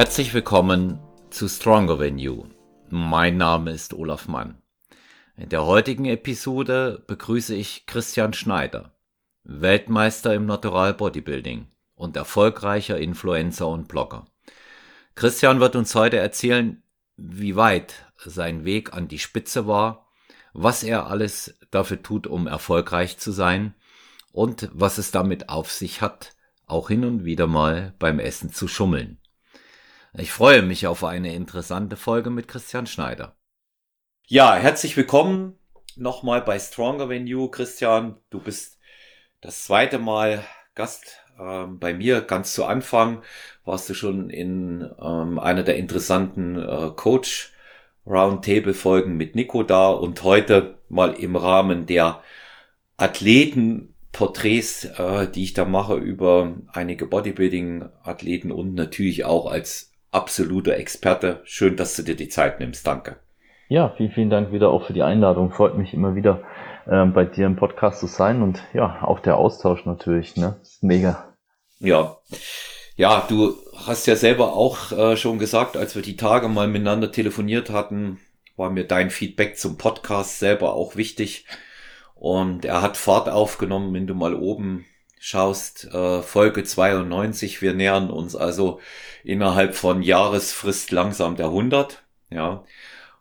Herzlich willkommen zu Stronger Than You. Mein Name ist Olaf Mann. In der heutigen Episode begrüße ich Christian Schneider, Weltmeister im Natural Bodybuilding und erfolgreicher Influencer und Blogger. Christian wird uns heute erzählen, wie weit sein Weg an die Spitze war, was er alles dafür tut, um erfolgreich zu sein und was es damit auf sich hat, auch hin und wieder mal beim Essen zu schummeln. Ich freue mich auf eine interessante Folge mit Christian Schneider. Ja, herzlich willkommen nochmal bei Stronger Than You. Christian, du bist das zweite Mal Gast ähm, bei mir. Ganz zu Anfang warst du schon in ähm, einer der interessanten äh, Coach Roundtable Folgen mit Nico da und heute mal im Rahmen der Athletenporträts, äh, die ich da mache über einige Bodybuilding-Athleten und natürlich auch als absoluter Experte. Schön, dass du dir die Zeit nimmst. Danke. Ja, vielen, vielen Dank wieder auch für die Einladung. Freut mich immer wieder äh, bei dir im Podcast zu sein und ja, auch der Austausch natürlich, ne? Mega. Ja. Ja, du hast ja selber auch äh, schon gesagt, als wir die Tage mal miteinander telefoniert hatten, war mir dein Feedback zum Podcast selber auch wichtig. Und er hat Fahrt aufgenommen, wenn du mal oben schaust, äh, Folge 92. Wir nähern uns also innerhalb von Jahresfrist langsam der 100. Ja.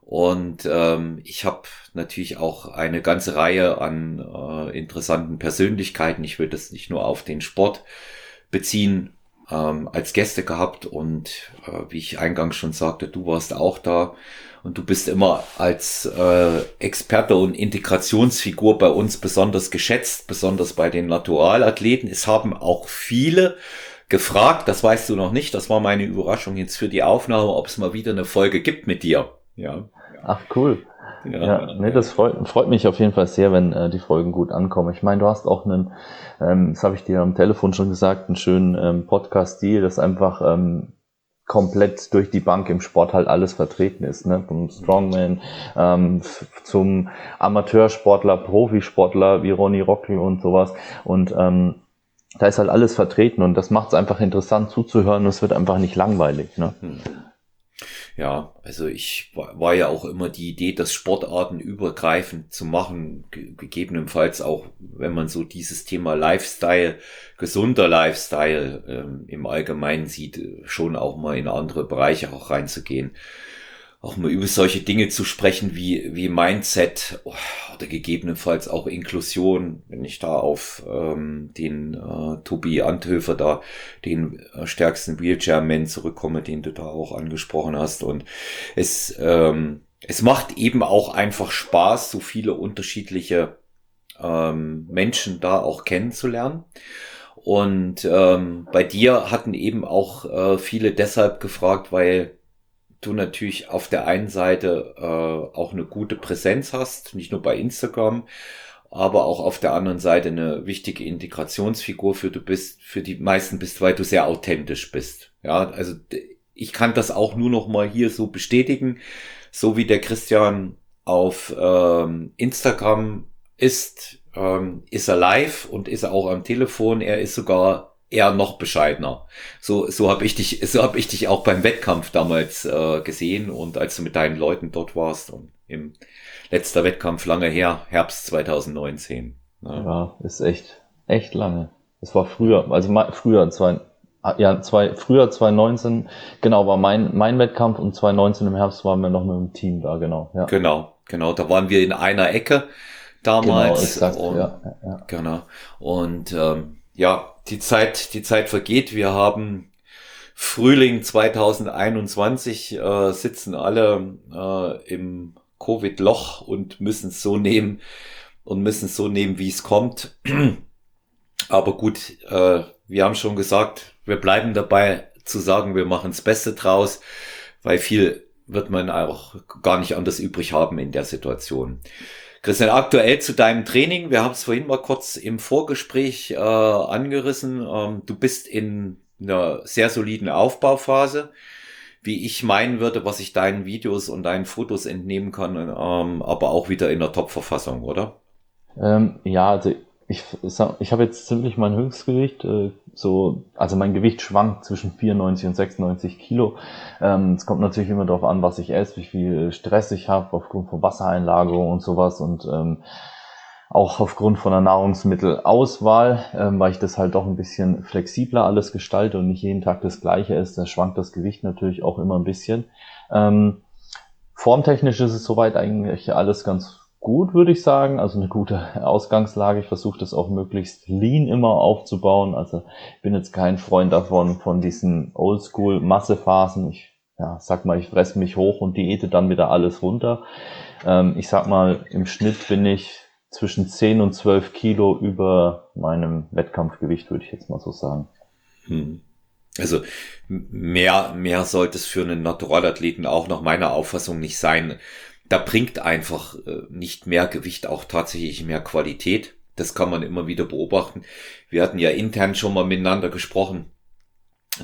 Und ähm, ich habe natürlich auch eine ganze Reihe an äh, interessanten Persönlichkeiten. Ich will das nicht nur auf den Sport beziehen, ähm, als Gäste gehabt. Und äh, wie ich eingangs schon sagte, du warst auch da. Und du bist immer als äh, Experte und Integrationsfigur bei uns besonders geschätzt, besonders bei den Naturalathleten. Es haben auch viele gefragt, das weißt du noch nicht, das war meine Überraschung jetzt für die Aufnahme, ob es mal wieder eine Folge gibt mit dir. Ja. Ach cool. Ja, ja nee, das freut, freut mich auf jeden Fall sehr, wenn äh, die Folgen gut ankommen. Ich meine, du hast auch einen, ähm, das habe ich dir am Telefon schon gesagt, einen schönen ähm, Podcast-Stil, das einfach ähm, komplett durch die Bank im Sport halt alles vertreten ist, ne? Vom Strongman ähm, zum Amateursportler, Profisportler wie Ronny Rocky und sowas. Und ähm, da ist halt alles vertreten und das macht es einfach interessant zuzuhören und es wird einfach nicht langweilig. Ne? Hm. Ja, also ich war ja auch immer die Idee, das Sportarten übergreifend zu machen, gegebenenfalls auch, wenn man so dieses Thema Lifestyle, gesunder Lifestyle ähm, im Allgemeinen sieht, schon auch mal in andere Bereiche auch reinzugehen auch mal über solche Dinge zu sprechen wie, wie Mindset oder gegebenenfalls auch Inklusion, wenn ich da auf ähm, den äh, Tobi Anthöfer da, den äh, stärksten Wheelchair-Man zurückkomme, den du da auch angesprochen hast. Und es, ähm, es macht eben auch einfach Spaß, so viele unterschiedliche ähm, Menschen da auch kennenzulernen. Und ähm, bei dir hatten eben auch äh, viele deshalb gefragt, weil du natürlich auf der einen Seite äh, auch eine gute Präsenz hast, nicht nur bei Instagram, aber auch auf der anderen Seite eine wichtige Integrationsfigur für du bist, für die meisten bist, weil du sehr authentisch bist. Ja, also ich kann das auch nur noch mal hier so bestätigen, so wie der Christian auf ähm, Instagram ist, ähm, ist er live und ist er auch am Telefon. Er ist sogar eher noch bescheidener. So, so habe ich dich, so habe ich dich auch beim Wettkampf damals äh, gesehen und als du mit deinen Leuten dort warst und im letzter Wettkampf lange her, Herbst 2019. Ne? Ja, ist echt, echt lange. Es war früher, also früher, zwei, ah, ja, zwei, früher 2019, genau, war mein, mein Wettkampf und 2019 im Herbst waren wir noch mit dem Team da, genau. Ja. Genau, genau, da waren wir in einer Ecke damals. Genau, exakt, und, ja, ja. Genau. Und ähm, ja, die Zeit, die Zeit vergeht. Wir haben Frühling 2021, äh, sitzen alle äh, im Covid-Loch und müssen es so nehmen und müssen es so nehmen, wie es kommt. Aber gut, äh, wir haben schon gesagt, wir bleiben dabei zu sagen, wir machen das Beste draus, weil viel wird man auch gar nicht anders übrig haben in der Situation. Christian, aktuell zu deinem Training. Wir haben es vorhin mal kurz im Vorgespräch äh, angerissen. Ähm, du bist in einer sehr soliden Aufbauphase, wie ich meinen würde, was ich deinen Videos und deinen Fotos entnehmen kann, ähm, aber auch wieder in der Top-Verfassung, oder? Ähm, ja, also ich, ich habe jetzt ziemlich mein Höchstgewicht, äh, so, also mein Gewicht schwankt zwischen 94 und 96 Kilo. Ähm, es kommt natürlich immer darauf an, was ich esse, wie viel Stress ich habe, aufgrund von Wassereinlagerung und sowas und ähm, auch aufgrund von der Nahrungsmittelauswahl, ähm, weil ich das halt doch ein bisschen flexibler alles gestalte und nicht jeden Tag das gleiche ist, da schwankt das Gewicht natürlich auch immer ein bisschen. Formtechnisch ist es soweit eigentlich alles ganz gut, würde ich sagen. Also eine gute Ausgangslage. Ich versuche das auch möglichst lean immer aufzubauen. Also ich bin jetzt kein Freund davon, von diesen Oldschool-Massephasen. Ich ja, sag mal, ich fresse mich hoch und diete dann wieder alles runter. Ähm, ich sag mal, im Schnitt bin ich zwischen 10 und 12 Kilo über meinem Wettkampfgewicht, würde ich jetzt mal so sagen. Hm. Also mehr, mehr sollte es für einen Naturalathleten auch nach meiner Auffassung nicht sein. Da bringt einfach äh, nicht mehr Gewicht auch tatsächlich mehr Qualität. Das kann man immer wieder beobachten. Wir hatten ja intern schon mal miteinander gesprochen,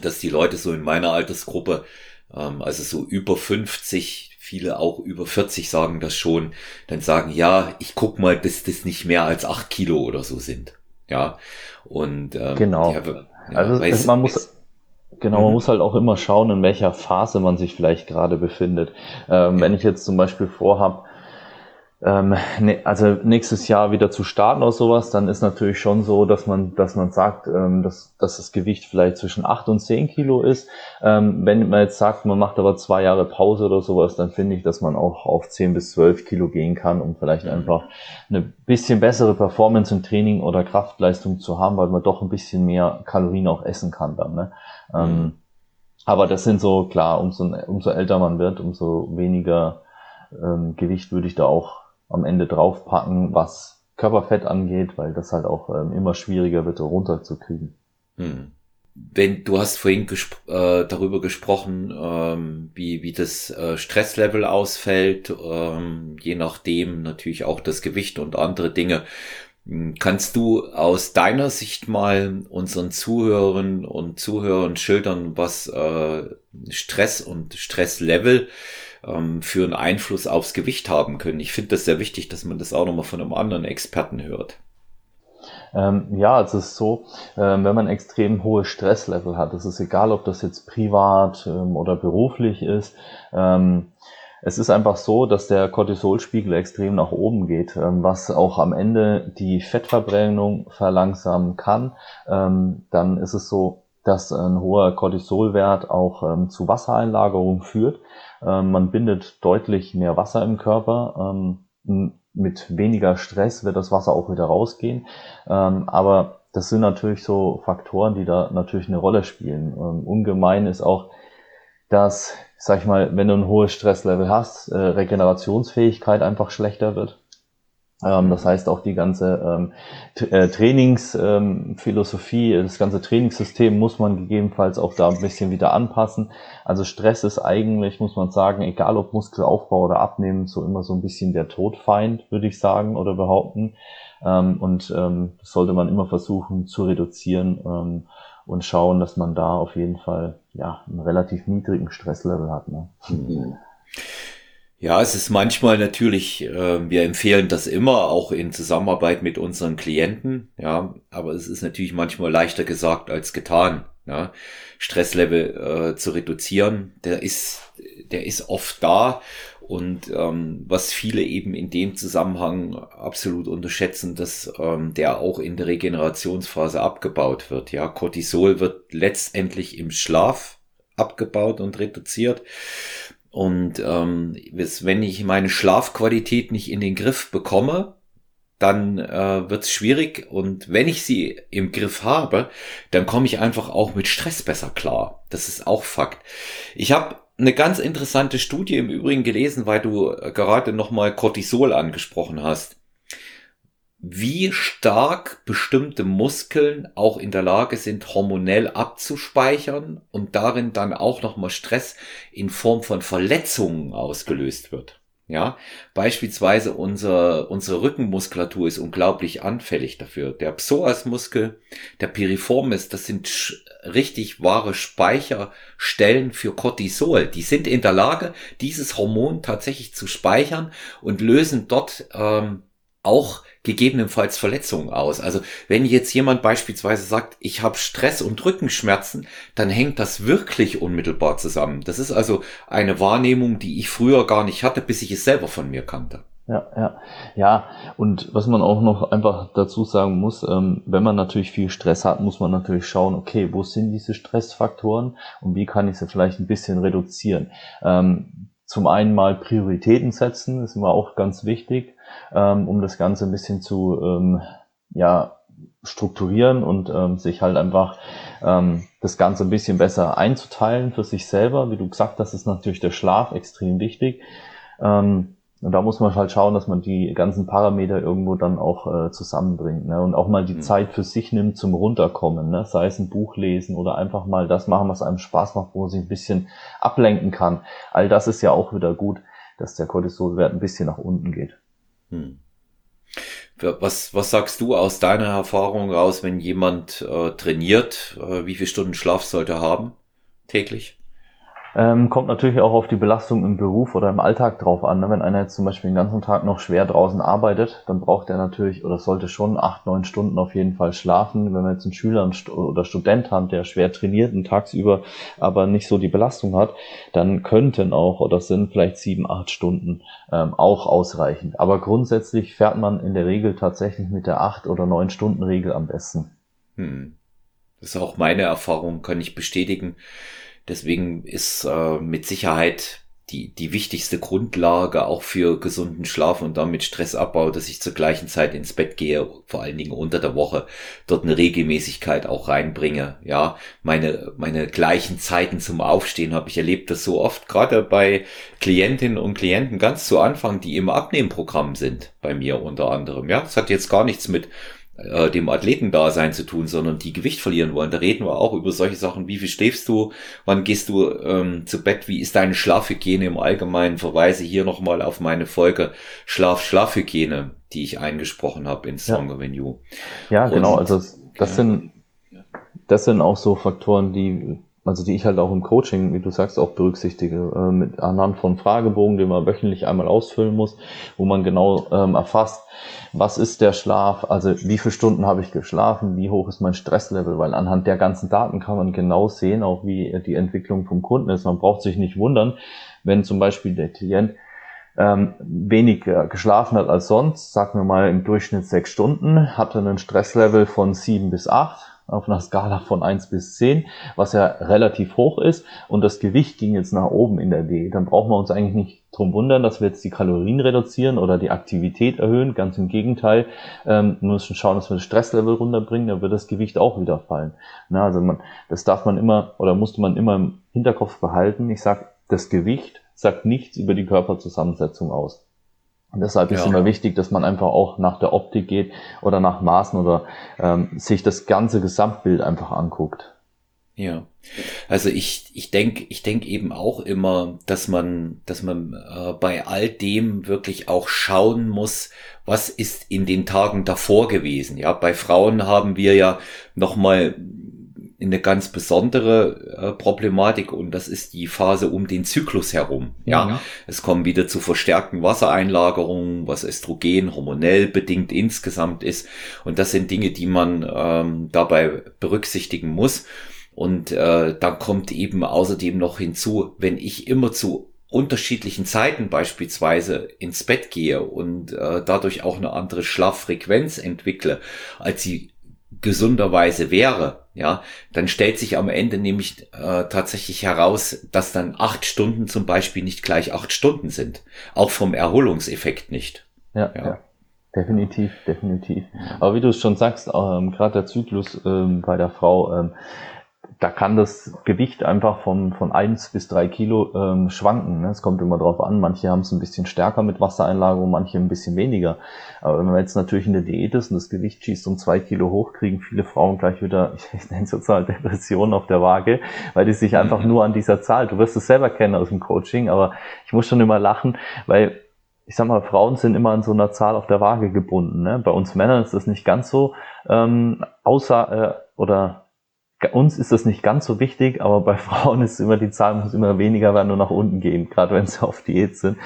dass die Leute so in meiner Altersgruppe, ähm, also so über 50, viele auch über 40 sagen das schon, dann sagen, ja, ich guck mal, dass das nicht mehr als acht Kilo oder so sind. Ja. Und ähm, genau. Ja, also weiß, man muss Genau, man mhm. muss halt auch immer schauen, in welcher Phase man sich vielleicht gerade befindet. Ähm, ja. Wenn ich jetzt zum Beispiel vorhab, ähm, ne, also nächstes Jahr wieder zu starten oder sowas, dann ist natürlich schon so, dass man, dass man sagt, ähm, dass, dass das Gewicht vielleicht zwischen acht und zehn Kilo ist. Ähm, wenn man jetzt sagt, man macht aber zwei Jahre Pause oder sowas, dann finde ich, dass man auch auf zehn bis zwölf Kilo gehen kann, um vielleicht mhm. einfach eine bisschen bessere Performance im Training oder Kraftleistung zu haben, weil man doch ein bisschen mehr Kalorien auch essen kann dann. Ne? Ähm, mhm. aber das sind so, klar, umso, umso älter man wird, umso weniger ähm, Gewicht würde ich da auch am Ende draufpacken, was Körperfett angeht, weil das halt auch ähm, immer schwieriger wird, runterzukriegen. Hm. Wenn du hast vorhin gesp äh, darüber gesprochen, ähm, wie wie das äh, Stresslevel ausfällt, ähm, je nachdem natürlich auch das Gewicht und andere Dinge. Kannst du aus deiner Sicht mal unseren Zuhörern und Zuhörern schildern, was äh, Stress und Stresslevel ähm, für einen Einfluss aufs Gewicht haben können. Ich finde das sehr wichtig, dass man das auch nochmal von einem anderen Experten hört. Ähm, ja, es ist so, ähm, wenn man extrem hohe Stresslevel hat, es ist egal, ob das jetzt privat ähm, oder beruflich ist, ähm, es ist einfach so, dass der Cortisolspiegel extrem nach oben geht, ähm, was auch am Ende die Fettverbrennung verlangsamen kann. Ähm, dann ist es so, dass ein hoher Cortisolwert auch zu Wassereinlagerung führt. Ähm, man bindet deutlich mehr Wasser im Körper. Ähm, mit weniger Stress wird das Wasser auch wieder rausgehen. Ähm, aber das sind natürlich so Faktoren, die da natürlich eine Rolle spielen. ungemein ist auch, dass, sag ich mal, wenn du ein hohes Stresslevel hast, äh, Regenerationsfähigkeit einfach schlechter wird. Ähm, das heißt auch die ganze ähm, äh, Trainingsphilosophie, ähm, das ganze Trainingssystem muss man gegebenenfalls auch da ein bisschen wieder anpassen. Also Stress ist eigentlich, muss man sagen, egal ob Muskelaufbau oder Abnehmen, so immer so ein bisschen der Todfeind, würde ich sagen oder behaupten. Ähm, und ähm, das sollte man immer versuchen zu reduzieren ähm, und schauen, dass man da auf jeden Fall ja einen relativ niedrigen Stresslevel hat. Ne? Ja, es ist manchmal natürlich, äh, wir empfehlen das immer, auch in Zusammenarbeit mit unseren Klienten, ja, aber es ist natürlich manchmal leichter gesagt als getan, ja. Stresslevel äh, zu reduzieren, der ist, der ist oft da und ähm, was viele eben in dem Zusammenhang absolut unterschätzen, dass ähm, der auch in der Regenerationsphase abgebaut wird, ja. Cortisol wird letztendlich im Schlaf abgebaut und reduziert. Und ähm, wenn ich meine Schlafqualität nicht in den Griff bekomme, dann äh, wird es schwierig. Und wenn ich sie im Griff habe, dann komme ich einfach auch mit Stress besser klar. Das ist auch Fakt. Ich habe eine ganz interessante Studie im Übrigen gelesen, weil du gerade nochmal Cortisol angesprochen hast wie stark bestimmte Muskeln auch in der Lage sind, hormonell abzuspeichern und darin dann auch nochmal Stress in Form von Verletzungen ausgelöst wird. Ja, beispielsweise unser, unsere Rückenmuskulatur ist unglaublich anfällig dafür. Der Psoasmuskel, der Piriformis, das sind richtig wahre Speicherstellen für Cortisol. Die sind in der Lage, dieses Hormon tatsächlich zu speichern und lösen dort ähm, auch gegebenenfalls Verletzungen aus. Also wenn jetzt jemand beispielsweise sagt, ich habe Stress und Rückenschmerzen, dann hängt das wirklich unmittelbar zusammen. Das ist also eine Wahrnehmung, die ich früher gar nicht hatte, bis ich es selber von mir kannte. Ja, ja, ja. Und was man auch noch einfach dazu sagen muss, ähm, wenn man natürlich viel Stress hat, muss man natürlich schauen, okay, wo sind diese Stressfaktoren und wie kann ich sie vielleicht ein bisschen reduzieren. Ähm, zum einen mal Prioritäten setzen, ist immer auch ganz wichtig, ähm, um das Ganze ein bisschen zu ähm, ja, strukturieren und ähm, sich halt einfach ähm, das Ganze ein bisschen besser einzuteilen für sich selber. Wie du gesagt hast, ist natürlich der Schlaf extrem wichtig. Ähm, und da muss man halt schauen, dass man die ganzen Parameter irgendwo dann auch äh, zusammenbringt. Ne? Und auch mal die mhm. Zeit für sich nimmt zum Runterkommen. Ne? Sei es ein Buch lesen oder einfach mal das machen, was einem Spaß macht, wo man sich ein bisschen ablenken kann. All das ist ja auch wieder gut, dass der Cortisolwert ein bisschen nach unten geht. Hm. Was, was sagst du aus deiner Erfahrung raus, wenn jemand äh, trainiert? Äh, wie viele Stunden Schlaf sollte er haben täglich? Ähm, kommt natürlich auch auf die Belastung im Beruf oder im Alltag drauf an. Ne? Wenn einer jetzt zum Beispiel den ganzen Tag noch schwer draußen arbeitet, dann braucht er natürlich oder sollte schon acht, neun Stunden auf jeden Fall schlafen. Wenn wir jetzt einen Schüler oder Student haben, der schwer trainiert und tagsüber aber nicht so die Belastung hat, dann könnten auch oder sind vielleicht sieben, acht Stunden ähm, auch ausreichend. Aber grundsätzlich fährt man in der Regel tatsächlich mit der acht oder neun Stunden Regel am besten. Hm. Das ist auch meine Erfahrung, kann ich bestätigen. Deswegen ist äh, mit Sicherheit die, die wichtigste Grundlage auch für gesunden Schlaf und damit Stressabbau, dass ich zur gleichen Zeit ins Bett gehe, vor allen Dingen unter der Woche, dort eine Regelmäßigkeit auch reinbringe. Ja, meine, meine gleichen Zeiten zum Aufstehen habe ich erlebt, das so oft, gerade bei Klientinnen und Klienten ganz zu Anfang, die im Abnehmprogramm sind, bei mir unter anderem. Ja, das hat jetzt gar nichts mit äh, dem Athletendasein zu tun, sondern die Gewicht verlieren wollen. Da reden wir auch über solche Sachen, wie viel schläfst du, wann gehst du ähm, zu Bett, wie ist deine Schlafhygiene im Allgemeinen. Verweise hier nochmal auf meine Folge Schlaf-Schlafhygiene, die ich eingesprochen habe in Stronger ja. You. Ja, genau. Also das ja. sind das sind auch so Faktoren, die also die ich halt auch im Coaching, wie du sagst, auch berücksichtige, äh, mit anhand von Fragebogen, den man wöchentlich einmal ausfüllen muss, wo man genau ähm, erfasst, was ist der Schlaf, also wie viele Stunden habe ich geschlafen, wie hoch ist mein Stresslevel, weil anhand der ganzen Daten kann man genau sehen, auch wie die Entwicklung vom Kunden ist. Man braucht sich nicht wundern, wenn zum Beispiel der Klient ähm, weniger geschlafen hat als sonst, sagen wir mal im Durchschnitt sechs Stunden, hatte einen Stresslevel von sieben bis acht auf einer Skala von 1 bis 10, was ja relativ hoch ist und das Gewicht ging jetzt nach oben in der D, dann brauchen wir uns eigentlich nicht drum wundern, dass wir jetzt die Kalorien reduzieren oder die Aktivität erhöhen. Ganz im Gegenteil, ähm, wir müssen schauen, dass wir das Stresslevel runterbringen, dann wird das Gewicht auch wieder fallen. Na, also man, das darf man immer oder musste man immer im Hinterkopf behalten. Ich sag, das Gewicht sagt nichts über die Körperzusammensetzung aus. Und deshalb ist ja. immer wichtig, dass man einfach auch nach der Optik geht oder nach Maßen oder ähm, sich das ganze Gesamtbild einfach anguckt. Ja, also ich ich denke ich denk eben auch immer, dass man dass man äh, bei all dem wirklich auch schauen muss, was ist in den Tagen davor gewesen. Ja, bei Frauen haben wir ja noch mal eine ganz besondere äh, Problematik und das ist die Phase um den Zyklus herum. Ja, ja, es kommen wieder zu verstärkten Wassereinlagerungen, was Östrogen hormonell bedingt insgesamt ist und das sind Dinge, die man ähm, dabei berücksichtigen muss. Und äh, dann kommt eben außerdem noch hinzu, wenn ich immer zu unterschiedlichen Zeiten beispielsweise ins Bett gehe und äh, dadurch auch eine andere Schlaffrequenz entwickle, als sie gesunderweise wäre, ja, dann stellt sich am Ende nämlich äh, tatsächlich heraus, dass dann acht Stunden zum Beispiel nicht gleich acht Stunden sind. Auch vom Erholungseffekt nicht. Ja, ja. ja. definitiv, definitiv. Aber wie du es schon sagst, ähm, gerade der Zyklus ähm, bei der Frau, ähm, da kann das Gewicht einfach von, von eins bis drei Kilo ähm, schwanken. Ne? Es kommt immer drauf an. Manche haben es ein bisschen stärker mit Wassereinlagerung, manche ein bisschen weniger. Aber wenn man jetzt natürlich in der Diät ist und das Gewicht schießt um zwei Kilo hoch, kriegen viele Frauen gleich wieder, ich nenne es jetzt mal Depression auf der Waage, weil die sich einfach mhm. nur an dieser Zahl, du wirst es selber kennen aus dem Coaching, aber ich muss schon immer lachen, weil ich sag mal, Frauen sind immer an so einer Zahl auf der Waage gebunden. Ne? Bei uns Männern ist das nicht ganz so, ähm, außer äh, oder uns ist das nicht ganz so wichtig, aber bei Frauen ist immer die Zahl muss immer weniger werden und nach unten gehen, gerade wenn sie auf Diät sind.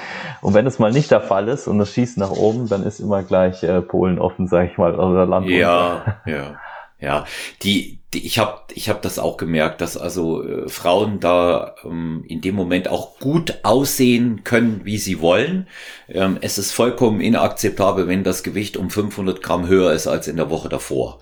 Und wenn das mal nicht der Fall ist und das schießt nach oben, dann ist immer gleich äh, Polen offen, sag ich mal, oder Land. Ja, ja. Ja, die, die ich habe ich hab das auch gemerkt, dass also äh, Frauen da ähm, in dem Moment auch gut aussehen können, wie sie wollen. Ähm, es ist vollkommen inakzeptabel, wenn das Gewicht um 500 Gramm höher ist als in der Woche davor.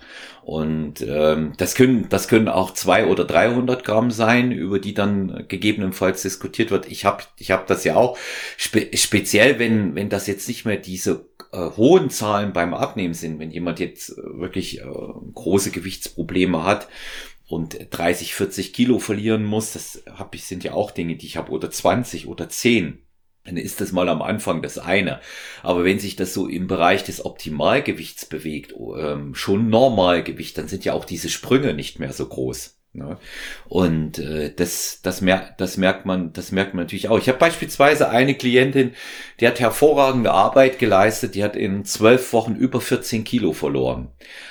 Und ähm, das können das können auch zwei oder 300 Gramm sein, über die dann gegebenenfalls diskutiert wird. Ich habe ich hab das ja auch spe speziell, wenn wenn das jetzt nicht mehr diese äh, hohen Zahlen beim Abnehmen sind, wenn jemand jetzt äh, wirklich äh, große Gewichtsprobleme hat und 30, 40 Kilo verlieren muss, das hab ich, sind ja auch Dinge, die ich habe, oder 20 oder 10 dann ist das mal am Anfang das eine. Aber wenn sich das so im Bereich des Optimalgewichts bewegt, ähm, schon Normalgewicht, dann sind ja auch diese Sprünge nicht mehr so groß. Ne? Und äh, das, das, mer das merkt man, das merkt man natürlich auch. Ich habe beispielsweise eine Klientin, die hat hervorragende Arbeit geleistet, die hat in zwölf Wochen über 14 Kilo verloren.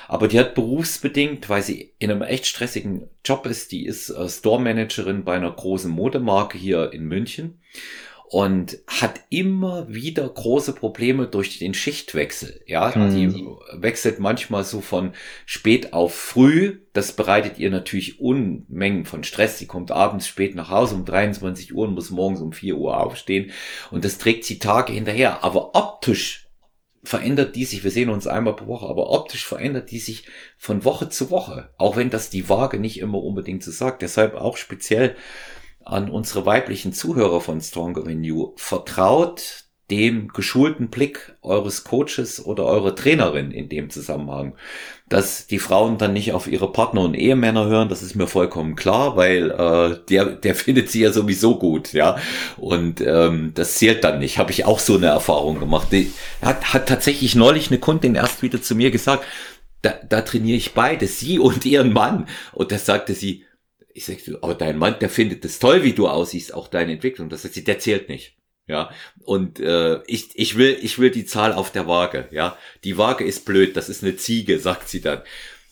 Aber die hat berufsbedingt, weil sie in einem echt stressigen Job ist, die ist äh, Store Managerin bei einer großen Modemarke hier in München und hat immer wieder große Probleme durch den Schichtwechsel. Ja, mhm. die wechselt manchmal so von spät auf früh. Das bereitet ihr natürlich Unmengen von Stress. Sie kommt abends spät nach Hause um 23 Uhr und muss morgens um 4 Uhr aufstehen. Und das trägt sie Tage hinterher. Aber optisch verändert die sich, wir sehen uns einmal pro Woche, aber optisch verändert die sich von Woche zu Woche. Auch wenn das die Waage nicht immer unbedingt so sagt. Deshalb auch speziell an unsere weiblichen Zuhörer von Stronger Than You. Vertraut dem geschulten Blick eures Coaches oder eurer Trainerin in dem Zusammenhang. Dass die Frauen dann nicht auf ihre Partner und Ehemänner hören, das ist mir vollkommen klar, weil äh, der, der findet sie ja sowieso gut, ja. Und ähm, das zählt dann nicht. Habe ich auch so eine Erfahrung gemacht. Die hat, hat tatsächlich neulich eine Kundin erst wieder zu mir gesagt, da, da trainiere ich beide, sie und ihren Mann. Und da sagte sie, ich sag so, aber dein Mann, der findet es toll, wie du aussiehst, auch deine Entwicklung. Das heißt, der zählt nicht. Ja, und äh, ich, ich will ich will die Zahl auf der Waage. Ja, die Waage ist blöd, das ist eine Ziege, sagt sie dann.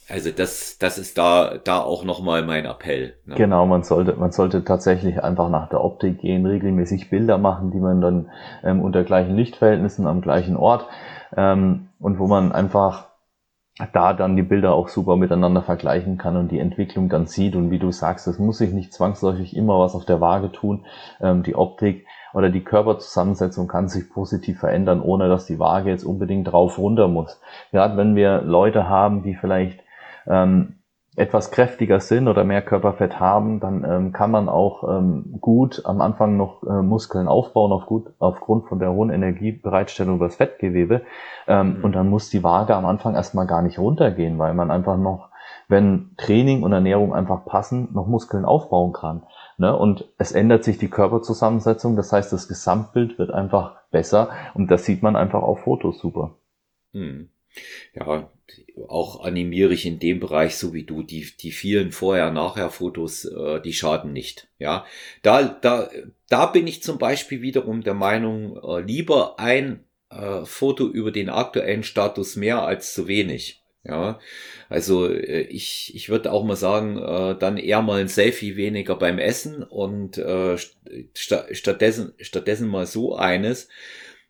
Also das das ist da da auch noch mal mein Appell. Ne? Genau, man sollte man sollte tatsächlich einfach nach der Optik gehen, regelmäßig Bilder machen, die man dann ähm, unter gleichen Lichtverhältnissen am gleichen Ort ähm, und wo man einfach da dann die Bilder auch super miteinander vergleichen kann und die Entwicklung dann sieht. Und wie du sagst, es muss sich nicht zwangsläufig immer was auf der Waage tun. Ähm, die Optik oder die Körperzusammensetzung kann sich positiv verändern, ohne dass die Waage jetzt unbedingt drauf runter muss. Gerade wenn wir Leute haben, die vielleicht ähm, etwas kräftiger sind oder mehr Körperfett haben, dann ähm, kann man auch ähm, gut am Anfang noch äh, Muskeln aufbauen auf gut, aufgrund von der hohen Energiebereitstellung über das Fettgewebe. Ähm, mhm. Und dann muss die Waage am Anfang erstmal gar nicht runtergehen, weil man einfach noch, wenn Training und Ernährung einfach passen, noch Muskeln aufbauen kann. Ne? Und es ändert sich die Körperzusammensetzung, das heißt, das Gesamtbild wird einfach besser und das sieht man einfach auf Fotos super. Mhm. Ja, auch animiere ich in dem Bereich, so wie du, die, die vielen Vorher-Nachher-Fotos, äh, die schaden nicht. Ja, da, da, da bin ich zum Beispiel wiederum der Meinung, äh, lieber ein äh, Foto über den aktuellen Status mehr als zu wenig. Ja, also äh, ich, ich würde auch mal sagen, äh, dann eher mal ein Selfie weniger beim Essen und äh, st stattdessen, stattdessen mal so eines,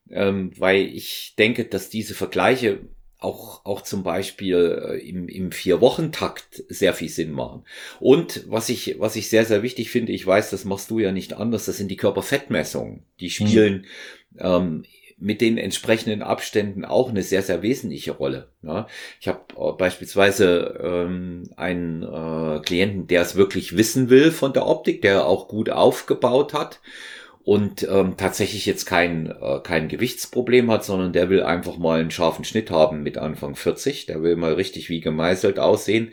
ähm, weil ich denke, dass diese Vergleiche auch, auch zum Beispiel äh, im, im Vier-Wochen-Takt sehr viel Sinn machen. Und was ich, was ich sehr, sehr wichtig finde, ich weiß, das machst du ja nicht anders, das sind die Körperfettmessungen. Die mhm. spielen mhm. ähm, mit den entsprechenden Abständen auch eine sehr, sehr wesentliche Rolle. Ja, ich habe äh, beispielsweise ähm, einen äh, Klienten, der es wirklich wissen will von der Optik, der auch gut aufgebaut hat und ähm, tatsächlich jetzt kein, äh, kein Gewichtsproblem hat, sondern der will einfach mal einen scharfen Schnitt haben mit Anfang 40. Der will mal richtig wie gemeißelt aussehen.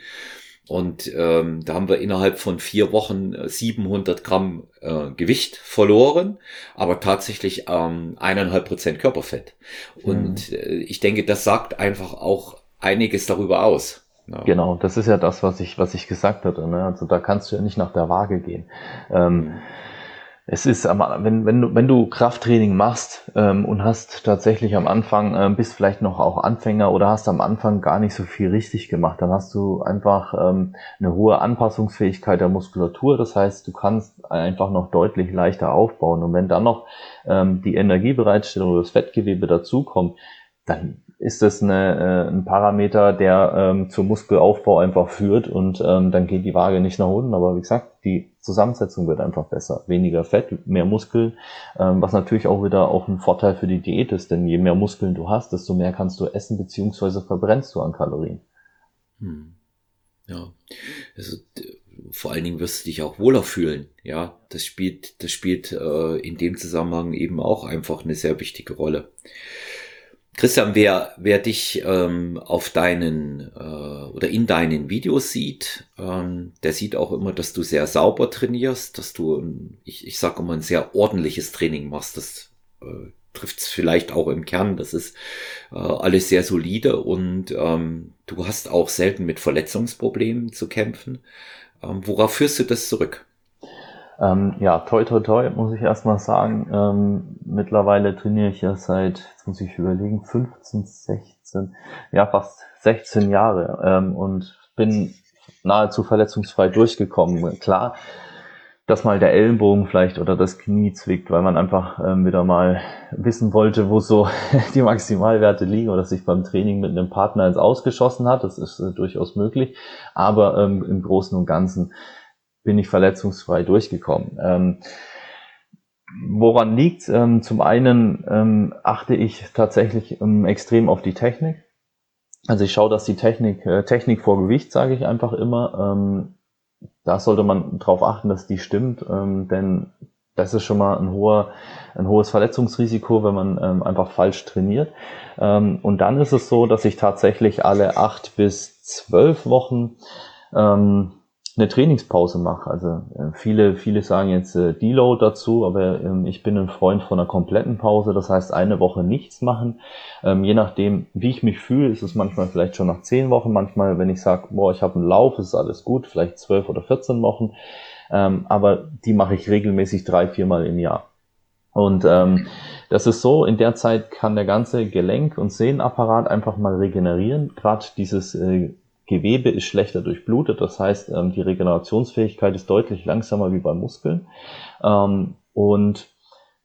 Und ähm, da haben wir innerhalb von vier Wochen 700 äh, Gramm äh, Gewicht verloren, aber tatsächlich ähm, eineinhalb Prozent Körperfett. Und mhm. äh, ich denke, das sagt einfach auch einiges darüber aus. Ja. Genau, das ist ja das, was ich, was ich gesagt hatte. Ne? Also da kannst du ja nicht nach der Waage gehen. Ähm, mhm Es ist, wenn, wenn, du, wenn du Krafttraining machst ähm, und hast tatsächlich am Anfang, äh, bist vielleicht noch auch Anfänger oder hast am Anfang gar nicht so viel richtig gemacht, dann hast du einfach ähm, eine hohe Anpassungsfähigkeit der Muskulatur. Das heißt, du kannst einfach noch deutlich leichter aufbauen. Und wenn dann noch ähm, die Energiebereitstellung oder das Fettgewebe dazukommt, dann ist das eine, äh, ein Parameter, der ähm, zum Muskelaufbau einfach führt und ähm, dann geht die Waage nicht nach unten. Aber wie gesagt, die Zusammensetzung wird einfach besser. Weniger Fett, mehr Muskeln, ähm, was natürlich auch wieder auch ein Vorteil für die Diät ist, denn je mehr Muskeln du hast, desto mehr kannst du essen beziehungsweise verbrennst du an Kalorien. Hm. Ja, also vor allen Dingen wirst du dich auch wohler fühlen. Ja, das spielt, das spielt äh, in dem Zusammenhang eben auch einfach eine sehr wichtige Rolle. Christian, wer, wer dich ähm, auf deinen äh, oder in deinen Videos sieht, ähm, der sieht auch immer, dass du sehr sauber trainierst, dass du, ich, ich sage immer, ein sehr ordentliches Training machst. Das äh, trifft es vielleicht auch im Kern. Das ist äh, alles sehr solide und ähm, du hast auch selten mit Verletzungsproblemen zu kämpfen. Ähm, worauf führst du das zurück? Ähm, ja, toi toi toi, muss ich erstmal sagen. Ähm, mittlerweile trainiere ich ja seit, jetzt muss ich überlegen, 15, 16, ja fast 16 Jahre ähm, und bin nahezu verletzungsfrei durchgekommen. Klar, dass mal der Ellenbogen vielleicht oder das Knie zwickt, weil man einfach ähm, wieder mal wissen wollte, wo so die Maximalwerte liegen oder sich beim Training mit einem Partner ins Ausgeschossen hat. Das ist äh, durchaus möglich. Aber ähm, im Großen und Ganzen bin ich verletzungsfrei durchgekommen. Ähm, woran liegt? Ähm, zum einen ähm, achte ich tatsächlich ähm, extrem auf die Technik. Also ich schaue, dass die Technik, äh, Technik vor Gewicht, sage ich einfach immer. Ähm, da sollte man darauf achten, dass die stimmt, ähm, denn das ist schon mal ein hoher, ein hohes Verletzungsrisiko, wenn man ähm, einfach falsch trainiert. Ähm, und dann ist es so, dass ich tatsächlich alle acht bis zwölf Wochen ähm, eine Trainingspause mache. Also äh, viele, viele sagen jetzt äh, Deload dazu, aber ähm, ich bin ein Freund von einer kompletten Pause. Das heißt, eine Woche nichts machen. Ähm, je nachdem, wie ich mich fühle, ist es manchmal vielleicht schon nach zehn Wochen. Manchmal, wenn ich sage, boah, ich habe einen Lauf, ist alles gut, vielleicht zwölf oder 14 Wochen. Ähm, aber die mache ich regelmäßig drei, viermal im Jahr. Und ähm, das ist so, in der Zeit kann der ganze Gelenk- und Sehnenapparat einfach mal regenerieren. Gerade dieses äh, Gewebe ist schlechter durchblutet, das heißt, ähm, die Regenerationsfähigkeit ist deutlich langsamer wie bei Muskeln. Ähm, und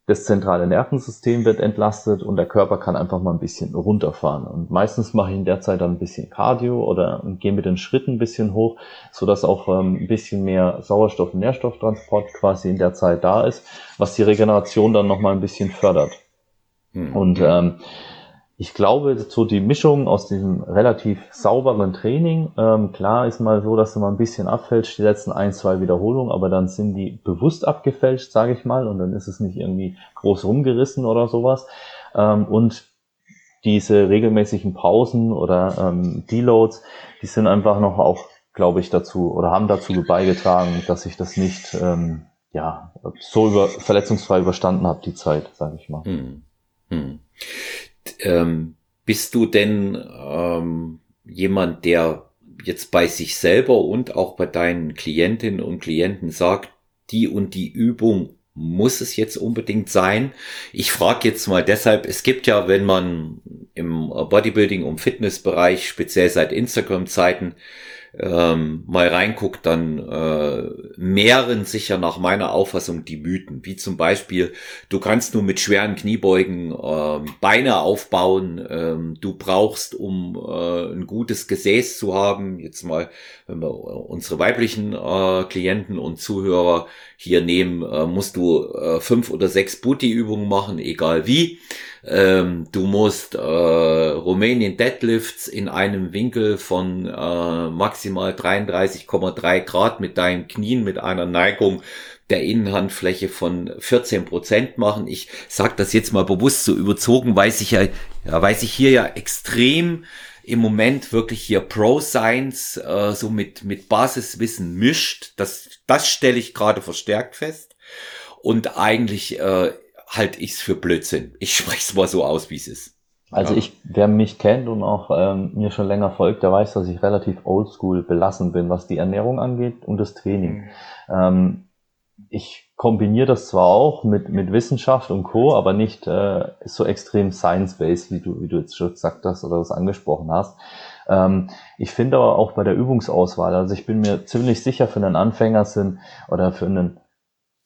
das zentrale Nervensystem wird entlastet und der Körper kann einfach mal ein bisschen runterfahren. Und meistens mache ich in der Zeit dann ein bisschen Cardio oder gehe mit den Schritten ein bisschen hoch, so dass auch ähm, ein bisschen mehr Sauerstoff- und Nährstofftransport quasi in der Zeit da ist, was die Regeneration dann nochmal ein bisschen fördert. Mhm. Und ähm, ich glaube, so die Mischung aus diesem relativ sauberen Training, ähm, klar ist mal so, dass du mal ein bisschen abfälscht, die letzten ein, zwei Wiederholungen, aber dann sind die bewusst abgefälscht, sage ich mal, und dann ist es nicht irgendwie groß rumgerissen oder sowas. Ähm, und diese regelmäßigen Pausen oder ähm, Deloads, die sind einfach noch auch, glaube ich, dazu oder haben dazu beigetragen, dass ich das nicht ähm, ja so über, verletzungsfrei überstanden habe, die Zeit, sage ich mal. Hm. Hm ähm, bist du denn ähm, jemand, der jetzt bei sich selber und auch bei deinen Klientinnen und Klienten sagt, die und die Übung muss es jetzt unbedingt sein? Ich frage jetzt mal deshalb, es gibt ja, wenn man im Bodybuilding- und Fitnessbereich, speziell seit Instagram-Zeiten, ähm, mal reinguckt, dann äh, mehren sich ja nach meiner Auffassung die Mythen. Wie zum Beispiel, du kannst nur mit schweren Kniebeugen äh, Beine aufbauen, ähm, du brauchst, um äh, ein gutes Gesäß zu haben, jetzt mal, wenn wir unsere weiblichen äh, Klienten und Zuhörer hier nehmen, äh, musst du äh, fünf oder sechs Booty-Übungen machen, egal wie. Ähm, du musst äh, Romanian Deadlifts in einem Winkel von äh, maximal 33,3 Grad mit deinen Knien mit einer Neigung der Innenhandfläche von 14 Prozent machen. Ich sage das jetzt mal bewusst so überzogen, weil sich ja, ja, weil sich hier ja extrem im Moment wirklich hier Pro Science äh, so mit mit Basiswissen mischt. Das das stelle ich gerade verstärkt fest. Und eigentlich äh, halte ich es für Blödsinn. Ich spreche es mal so aus, wie es ist. Also ja. ich, wer mich kennt und auch ähm, mir schon länger folgt, der weiß, dass ich relativ oldschool belassen bin, was die Ernährung angeht und das Training. Mhm. Ähm, ich kombiniere das zwar auch mit, mit Wissenschaft und Co., aber nicht äh, so extrem science-based, wie du, wie du jetzt schon gesagt hast oder das angesprochen hast. Ähm, ich finde aber auch bei der Übungsauswahl, also ich bin mir ziemlich sicher, für einen Anfänger sind oder für einen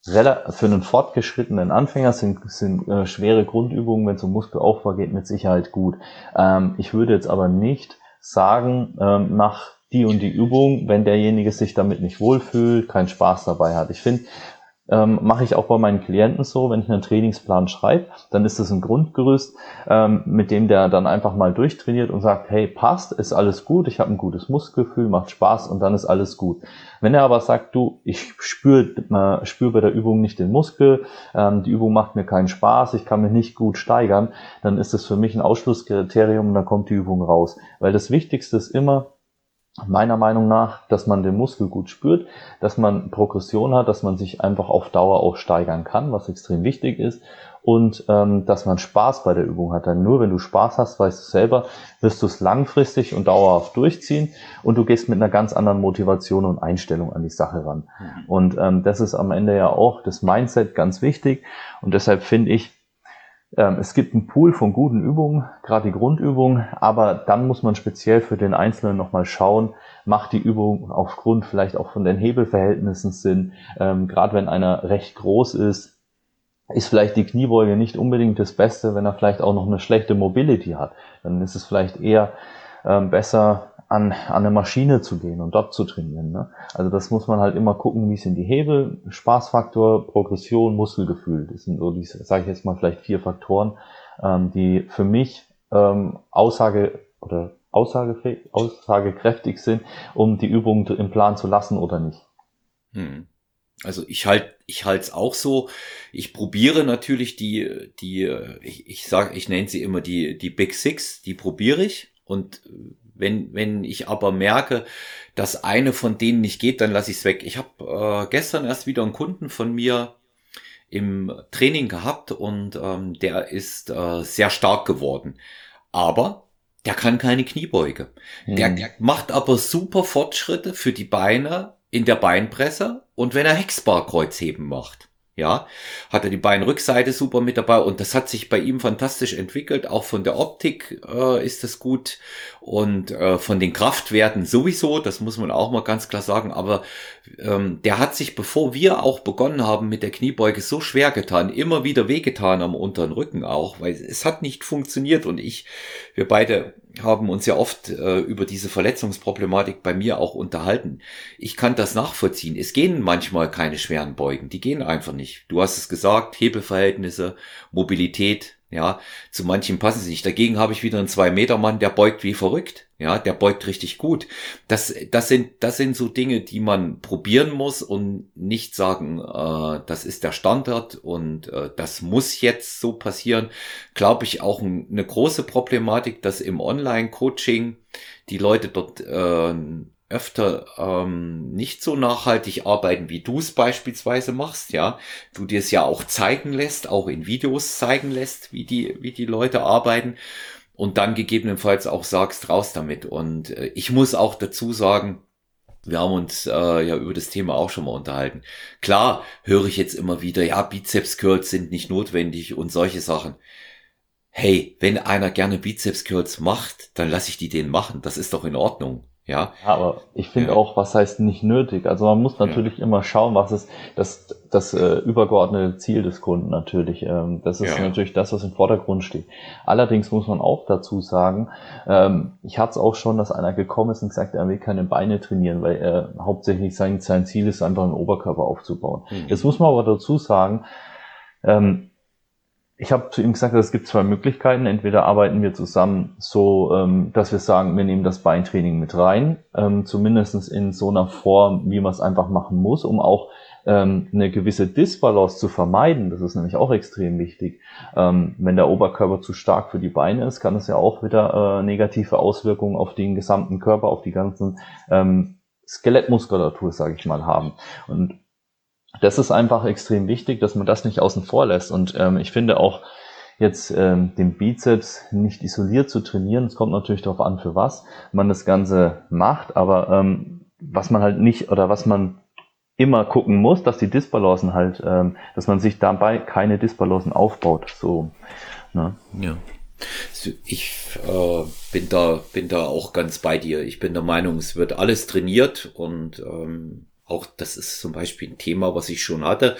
für einen fortgeschrittenen Anfänger sind, sind äh, schwere Grundübungen, wenn es um Muskelaufbau geht, mit Sicherheit gut. Ähm, ich würde jetzt aber nicht sagen, ähm, nach die und die Übung, wenn derjenige sich damit nicht wohlfühlt, keinen Spaß dabei hat. Ich finde, ähm, mache ich auch bei meinen Klienten so, wenn ich einen Trainingsplan schreibe, dann ist das ein Grundgerüst, ähm, mit dem der dann einfach mal durchtrainiert und sagt, hey, passt, ist alles gut, ich habe ein gutes Muskelgefühl, macht Spaß und dann ist alles gut. Wenn er aber sagt, du, ich spüre äh, spür bei der Übung nicht den Muskel, ähm, die Übung macht mir keinen Spaß, ich kann mich nicht gut steigern, dann ist das für mich ein Ausschlusskriterium und dann kommt die Übung raus. Weil das Wichtigste ist immer, meiner Meinung nach, dass man den Muskel gut spürt, dass man Progression hat, dass man sich einfach auf Dauer auch steigern kann, was extrem wichtig ist und ähm, dass man Spaß bei der Übung hat. Denn nur wenn du Spaß hast, weißt du selber, wirst du es langfristig und dauerhaft durchziehen und du gehst mit einer ganz anderen Motivation und Einstellung an die Sache ran. Mhm. Und ähm, das ist am Ende ja auch das Mindset ganz wichtig und deshalb finde ich, es gibt einen Pool von guten Übungen, gerade die Grundübungen, aber dann muss man speziell für den Einzelnen nochmal schauen, macht die Übung aufgrund vielleicht auch von den Hebelverhältnissen Sinn. Ähm, gerade wenn einer recht groß ist, ist vielleicht die Kniebeuge nicht unbedingt das Beste, wenn er vielleicht auch noch eine schlechte Mobility hat. Dann ist es vielleicht eher ähm, besser, an, an eine Maschine zu gehen und dort zu trainieren. Ne? Also das muss man halt immer gucken, wie sind die Hebel, Spaßfaktor, Progression, Muskelgefühl. Das sind so die, sage ich jetzt mal, vielleicht vier Faktoren, ähm, die für mich ähm, Aussage oder Aussage, aussagekräftig sind, um die Übung im Plan zu lassen oder nicht. Hm. Also ich halt, ich halte es auch so. Ich probiere natürlich die, die, ich, ich sage, ich nenne sie immer die, die Big Six, die probiere ich. Und wenn, wenn ich aber merke, dass eine von denen nicht geht, dann lasse ich es weg. Ich habe äh, gestern erst wieder einen Kunden von mir im Training gehabt und ähm, der ist äh, sehr stark geworden. Aber der kann keine Kniebeuge. Mhm. Der, der macht aber super Fortschritte für die Beine in der Beinpresse und wenn er Hexbar-Kreuzheben macht. Ja, hat er die Beinrückseite super mit dabei und das hat sich bei ihm fantastisch entwickelt. Auch von der Optik äh, ist das gut und äh, von den Kraftwerten sowieso, das muss man auch mal ganz klar sagen. Aber ähm, der hat sich, bevor wir auch begonnen haben mit der Kniebeuge, so schwer getan, immer wieder wehgetan am unteren Rücken auch, weil es hat nicht funktioniert und ich, wir beide haben uns ja oft äh, über diese Verletzungsproblematik bei mir auch unterhalten. Ich kann das nachvollziehen. Es gehen manchmal keine schweren Beugen, die gehen einfach nicht. Du hast es gesagt, Hebelverhältnisse, Mobilität, ja, zu manchen passen sie nicht. Dagegen habe ich wieder einen Zwei-Meter-Mann, der beugt wie verrückt. Ja, der beugt richtig gut. Das, das sind, das sind so Dinge, die man probieren muss und nicht sagen, äh, das ist der Standard und äh, das muss jetzt so passieren. Glaube ich auch eine große Problematik, dass im Online-Coaching die Leute dort äh, öfter ähm, nicht so nachhaltig arbeiten, wie du es beispielsweise machst, ja. Du dir es ja auch zeigen lässt, auch in Videos zeigen lässt, wie die, wie die Leute arbeiten und dann gegebenenfalls auch sagst, raus damit. Und äh, ich muss auch dazu sagen, wir haben uns äh, ja über das Thema auch schon mal unterhalten. Klar höre ich jetzt immer wieder, ja, Bizeps Curls sind nicht notwendig und solche Sachen. Hey, wenn einer gerne Bizeps Curls macht, dann lasse ich die den machen. Das ist doch in Ordnung. Ja. Aber ich finde ja. auch, was heißt nicht nötig? Also man muss natürlich ja. immer schauen, was ist das, das äh, übergeordnete Ziel des Kunden natürlich. Ähm, das ist ja. natürlich das, was im Vordergrund steht. Allerdings muss man auch dazu sagen, ähm, ich hatte es auch schon, dass einer gekommen ist und gesagt, er will keine Beine trainieren, weil er hauptsächlich sein, sein Ziel ist, einfach einen Oberkörper aufzubauen. Mhm. Jetzt muss man aber dazu sagen, ähm, ich habe zu ihm gesagt, es gibt zwei Möglichkeiten. Entweder arbeiten wir zusammen so, ähm, dass wir sagen, wir nehmen das Beintraining mit rein, ähm, zumindest in so einer Form, wie man es einfach machen muss, um auch ähm, eine gewisse Disbalance zu vermeiden. Das ist nämlich auch extrem wichtig. Ähm, wenn der Oberkörper zu stark für die Beine ist, kann es ja auch wieder äh, negative Auswirkungen auf den gesamten Körper, auf die ganzen ähm, Skelettmuskulatur, sage ich mal, haben. Und das ist einfach extrem wichtig, dass man das nicht außen vor lässt. Und ähm, ich finde auch jetzt ähm, den Bizeps nicht isoliert zu trainieren, es kommt natürlich darauf an, für was man das Ganze macht, aber ähm, was man halt nicht oder was man immer gucken muss, dass die Disbalancen halt, ähm, dass man sich dabei keine Disbalancen aufbaut. So. Ne? Ja. Ich äh, bin da bin da auch ganz bei dir. Ich bin der Meinung, es wird alles trainiert und ähm, auch das ist zum Beispiel ein Thema, was ich schon hatte.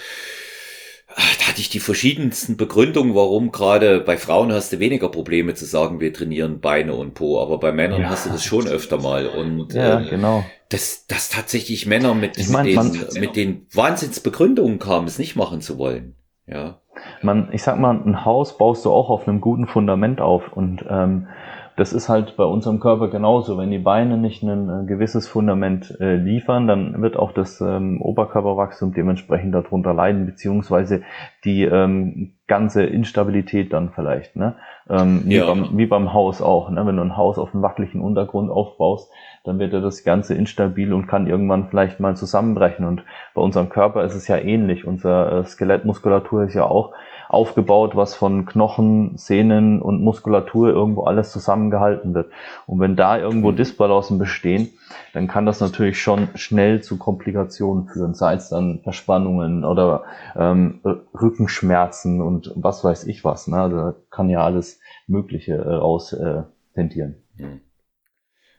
Da hatte ich die verschiedensten Begründungen, warum gerade bei Frauen hast du weniger Probleme zu sagen, wir trainieren Beine und Po, aber bei Männern ja. hast du das schon öfter mal. Und ja, äh, genau. dass, dass tatsächlich Männer mit, ich mein, den, man, mit den Wahnsinnsbegründungen kamen, es nicht machen zu wollen. Ja. Man, ich sag mal, ein Haus baust du auch auf einem guten Fundament auf und ähm, das ist halt bei unserem Körper genauso. Wenn die Beine nicht ein äh, gewisses Fundament äh, liefern, dann wird auch das ähm, Oberkörperwachstum dementsprechend darunter leiden, beziehungsweise die ähm, ganze Instabilität dann vielleicht. Ne? Ähm, wie, beim, wie beim Haus auch. Ne? Wenn du ein Haus auf einem wackeligen Untergrund aufbaust, dann wird ja das Ganze instabil und kann irgendwann vielleicht mal zusammenbrechen. Und bei unserem Körper ist es ja ähnlich. Unser äh, Skelettmuskulatur ist ja auch aufgebaut, was von Knochen, Sehnen und Muskulatur irgendwo alles zusammengehalten wird. Und wenn da irgendwo mhm. Disbalancen bestehen, dann kann das natürlich schon schnell zu Komplikationen führen, sei es dann Verspannungen oder ähm, Rückenschmerzen und was weiß ich was. Ne? Da kann ja alles Mögliche äh, raus äh, tendieren. Mhm.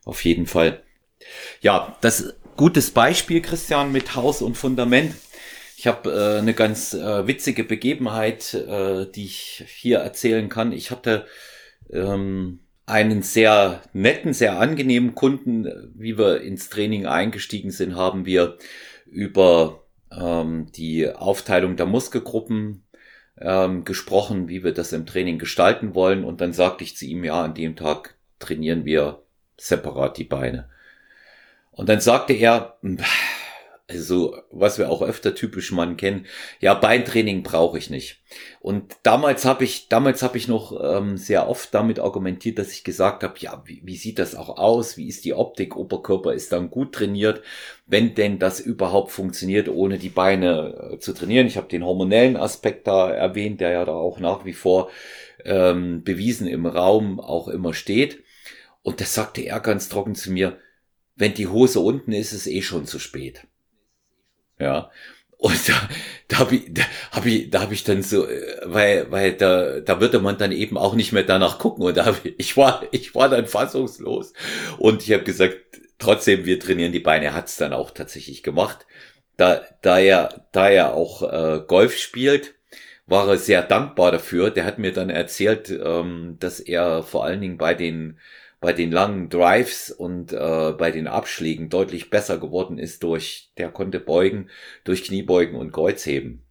Auf jeden Fall. Ja, das gutes Beispiel, Christian, mit Haus und Fundament. Ich habe äh, eine ganz äh, witzige Begebenheit, äh, die ich hier erzählen kann. Ich hatte ähm, einen sehr netten, sehr angenehmen Kunden. Wie wir ins Training eingestiegen sind, haben wir über ähm, die Aufteilung der Muskelgruppen ähm, gesprochen, wie wir das im Training gestalten wollen. Und dann sagte ich zu ihm, ja, an dem Tag trainieren wir separat die Beine. Und dann sagte er, also was wir auch öfter typisch Mann kennen, ja, Beintraining brauche ich nicht. Und damals habe ich, damals habe ich noch ähm, sehr oft damit argumentiert, dass ich gesagt habe, ja, wie, wie sieht das auch aus? Wie ist die Optik? Oberkörper ist dann gut trainiert, wenn denn das überhaupt funktioniert, ohne die Beine äh, zu trainieren. Ich habe den hormonellen Aspekt da erwähnt, der ja da auch nach wie vor ähm, bewiesen im Raum auch immer steht. Und das sagte er ganz trocken zu mir, wenn die Hose unten ist, ist es eh schon zu spät. Ja. Und da, da habe ich, da hab ich, da hab ich dann so, äh, weil, weil da, da würde man dann eben auch nicht mehr danach gucken. Und da hab ich, ich war, ich war dann fassungslos. Und ich habe gesagt, trotzdem, wir trainieren die Beine. Er hat es dann auch tatsächlich gemacht. Da, da er, da er auch äh, Golf spielt, war er sehr dankbar dafür. Der hat mir dann erzählt, ähm, dass er vor allen Dingen bei den bei den langen Drives und äh, bei den Abschlägen deutlich besser geworden ist durch, der konnte beugen, durch Kniebeugen und Kreuzheben.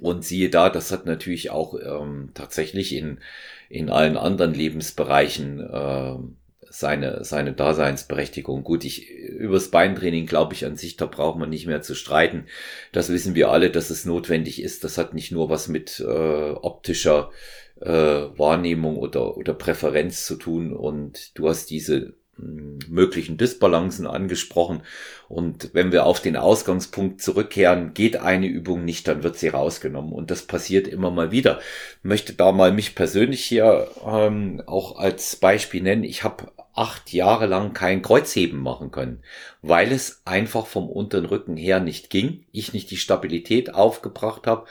Und siehe da, das hat natürlich auch ähm, tatsächlich in, in allen anderen Lebensbereichen äh, seine, seine Daseinsberechtigung. Gut, ich, übers Beintraining glaube ich an sich, da braucht man nicht mehr zu streiten. Das wissen wir alle, dass es notwendig ist. Das hat nicht nur was mit äh, optischer äh, Wahrnehmung oder, oder Präferenz zu tun. Und du hast diese hm, möglichen Disbalancen angesprochen. Und wenn wir auf den Ausgangspunkt zurückkehren, geht eine Übung nicht, dann wird sie rausgenommen. Und das passiert immer mal wieder. Ich möchte da mal mich persönlich hier ähm, auch als Beispiel nennen. Ich habe acht Jahre lang kein Kreuzheben machen können, weil es einfach vom unteren Rücken her nicht ging. Ich nicht die Stabilität aufgebracht habe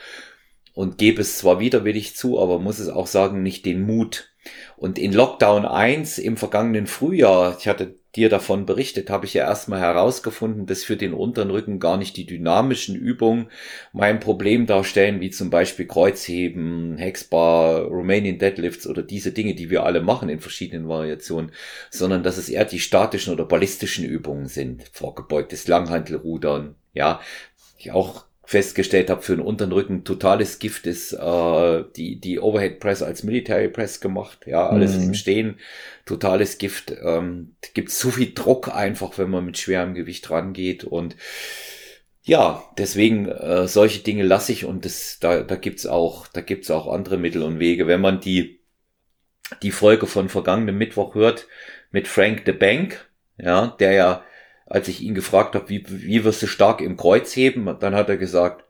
und gebe es zwar widerwillig zu, aber muss es auch sagen, nicht den Mut. Und in Lockdown 1 im vergangenen Frühjahr, ich hatte dir davon berichtet, habe ich ja erstmal herausgefunden, dass für den unteren Rücken gar nicht die dynamischen Übungen mein Problem darstellen, wie zum Beispiel Kreuzheben, Hexbar, Romanian Deadlifts oder diese Dinge, die wir alle machen in verschiedenen Variationen, sondern dass es eher die statischen oder ballistischen Übungen sind, vorgebeugtes Langhantelrudern, ja, ich auch festgestellt habe, für den unteren Rücken totales Gift ist äh, die, die Overhead Press als Military Press gemacht. Ja, alles mhm. im Stehen, totales Gift. Ähm, gibt so viel Druck einfach, wenn man mit schwerem Gewicht rangeht. Und ja, deswegen äh, solche Dinge lasse ich und das, da, da gibt's auch, da gibt's auch andere Mittel und Wege. Wenn man die, die Folge von vergangenem Mittwoch hört mit Frank the Bank, ja, der ja als ich ihn gefragt habe, wie, wie wirst du stark im Kreuz heben, dann hat er gesagt,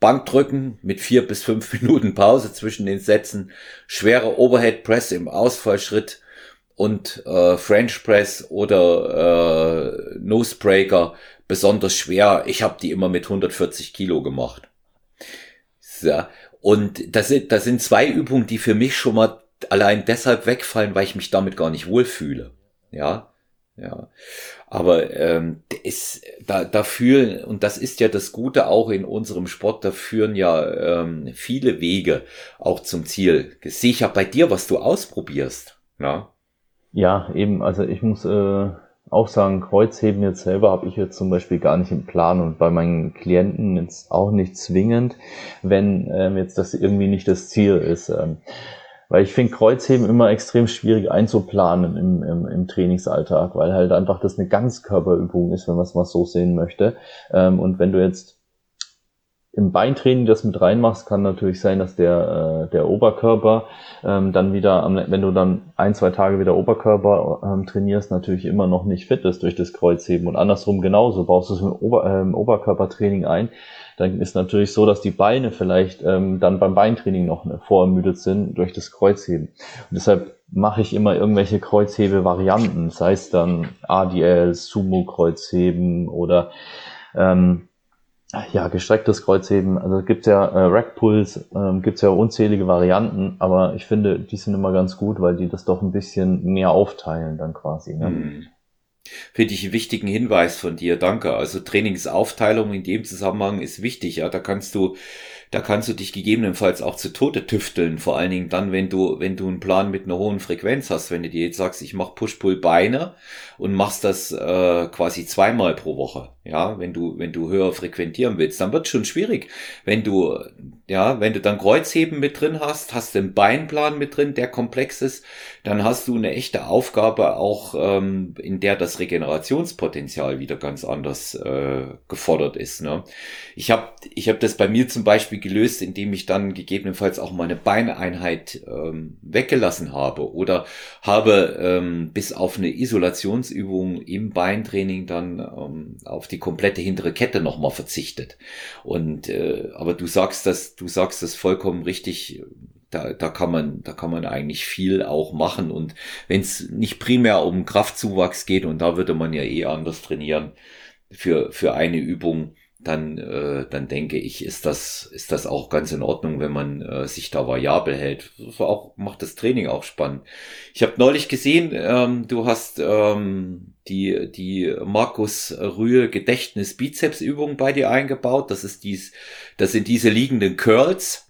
Bankdrücken mit vier bis fünf Minuten Pause zwischen den Sätzen, schwere Overhead Press im Ausfallschritt und äh, French Press oder äh, Nosebreaker besonders schwer. Ich habe die immer mit 140 Kilo gemacht. So. Und das sind, das sind zwei Übungen, die für mich schon mal allein deshalb wegfallen, weil ich mich damit gar nicht wohlfühle. Ja, ja. Aber ähm, ist, da, da fühlen, und das ist ja das Gute auch in unserem Sport, da führen ja ähm, viele Wege auch zum Ziel. Das sehe ich ja bei dir, was du ausprobierst. Ja, ja eben, also ich muss äh, auch sagen, Kreuzheben jetzt selber habe ich jetzt zum Beispiel gar nicht im Plan und bei meinen Klienten jetzt auch nicht zwingend, wenn ähm, jetzt das irgendwie nicht das Ziel ist. Ähm, weil ich finde Kreuzheben immer extrem schwierig einzuplanen im, im, im Trainingsalltag, weil halt einfach das eine Ganzkörperübung ist, wenn man es mal so sehen möchte. Ähm, und wenn du jetzt im Beintraining das mit reinmachst, kann natürlich sein, dass der, äh, der Oberkörper ähm, dann wieder, am, wenn du dann ein, zwei Tage wieder Oberkörper ähm, trainierst, natürlich immer noch nicht fit ist durch das Kreuzheben. Und andersrum genauso, baust du es im Ober, äh, Oberkörpertraining ein, dann ist natürlich so, dass die Beine vielleicht ähm, dann beim Beintraining noch vorermüdet sind durch das Kreuzheben. Und deshalb mache ich immer irgendwelche Kreuzhebe-Varianten, sei es dann ADL, Sumo-Kreuzheben oder ähm, ja, gestrecktes Kreuzheben, also gibt ja äh, Rackpulls, ähm, gibt ja unzählige Varianten, aber ich finde, die sind immer ganz gut, weil die das doch ein bisschen mehr aufteilen dann quasi. Ne? Mhm. Finde ich einen wichtigen Hinweis von dir, danke. Also Trainingsaufteilung in dem Zusammenhang ist wichtig, ja. Da kannst du, da kannst du dich gegebenenfalls auch zu Tode tüfteln. Vor allen Dingen dann, wenn du, wenn du einen Plan mit einer hohen Frequenz hast. Wenn du dir jetzt sagst, ich mache Push-Pull-Beine und machst das äh, quasi zweimal pro Woche, ja, wenn du, wenn du höher frequentieren willst, dann wird schon schwierig. Wenn du, ja, wenn du dann Kreuzheben mit drin hast, hast einen Beinplan mit drin, der komplex ist, dann hast du eine echte Aufgabe auch, ähm, in der das Regenerationspotenzial wieder ganz anders äh, gefordert ist. Ne? Ich habe ich hab das bei mir zum Beispiel gelöst, indem ich dann gegebenenfalls auch mal eine Beineinheit ähm, weggelassen habe oder habe ähm, bis auf eine Isolationsübung im Beintraining dann ähm, auf die komplette hintere Kette nochmal verzichtet. Und äh, aber du sagst das, du sagst das vollkommen richtig da, da kann man, da kann man eigentlich viel auch machen. Und wenn es nicht primär um Kraftzuwachs geht, und da würde man ja eh anders trainieren für, für eine Übung, dann, äh, dann denke ich, ist das, ist das auch ganz in Ordnung, wenn man äh, sich da variabel hält. Das auch, macht das Training auch spannend. Ich habe neulich gesehen, ähm, du hast ähm, die, die Markus Rühe Gedächtnis Bizeps Übung bei dir eingebaut. Das ist dies, das sind diese liegenden Curls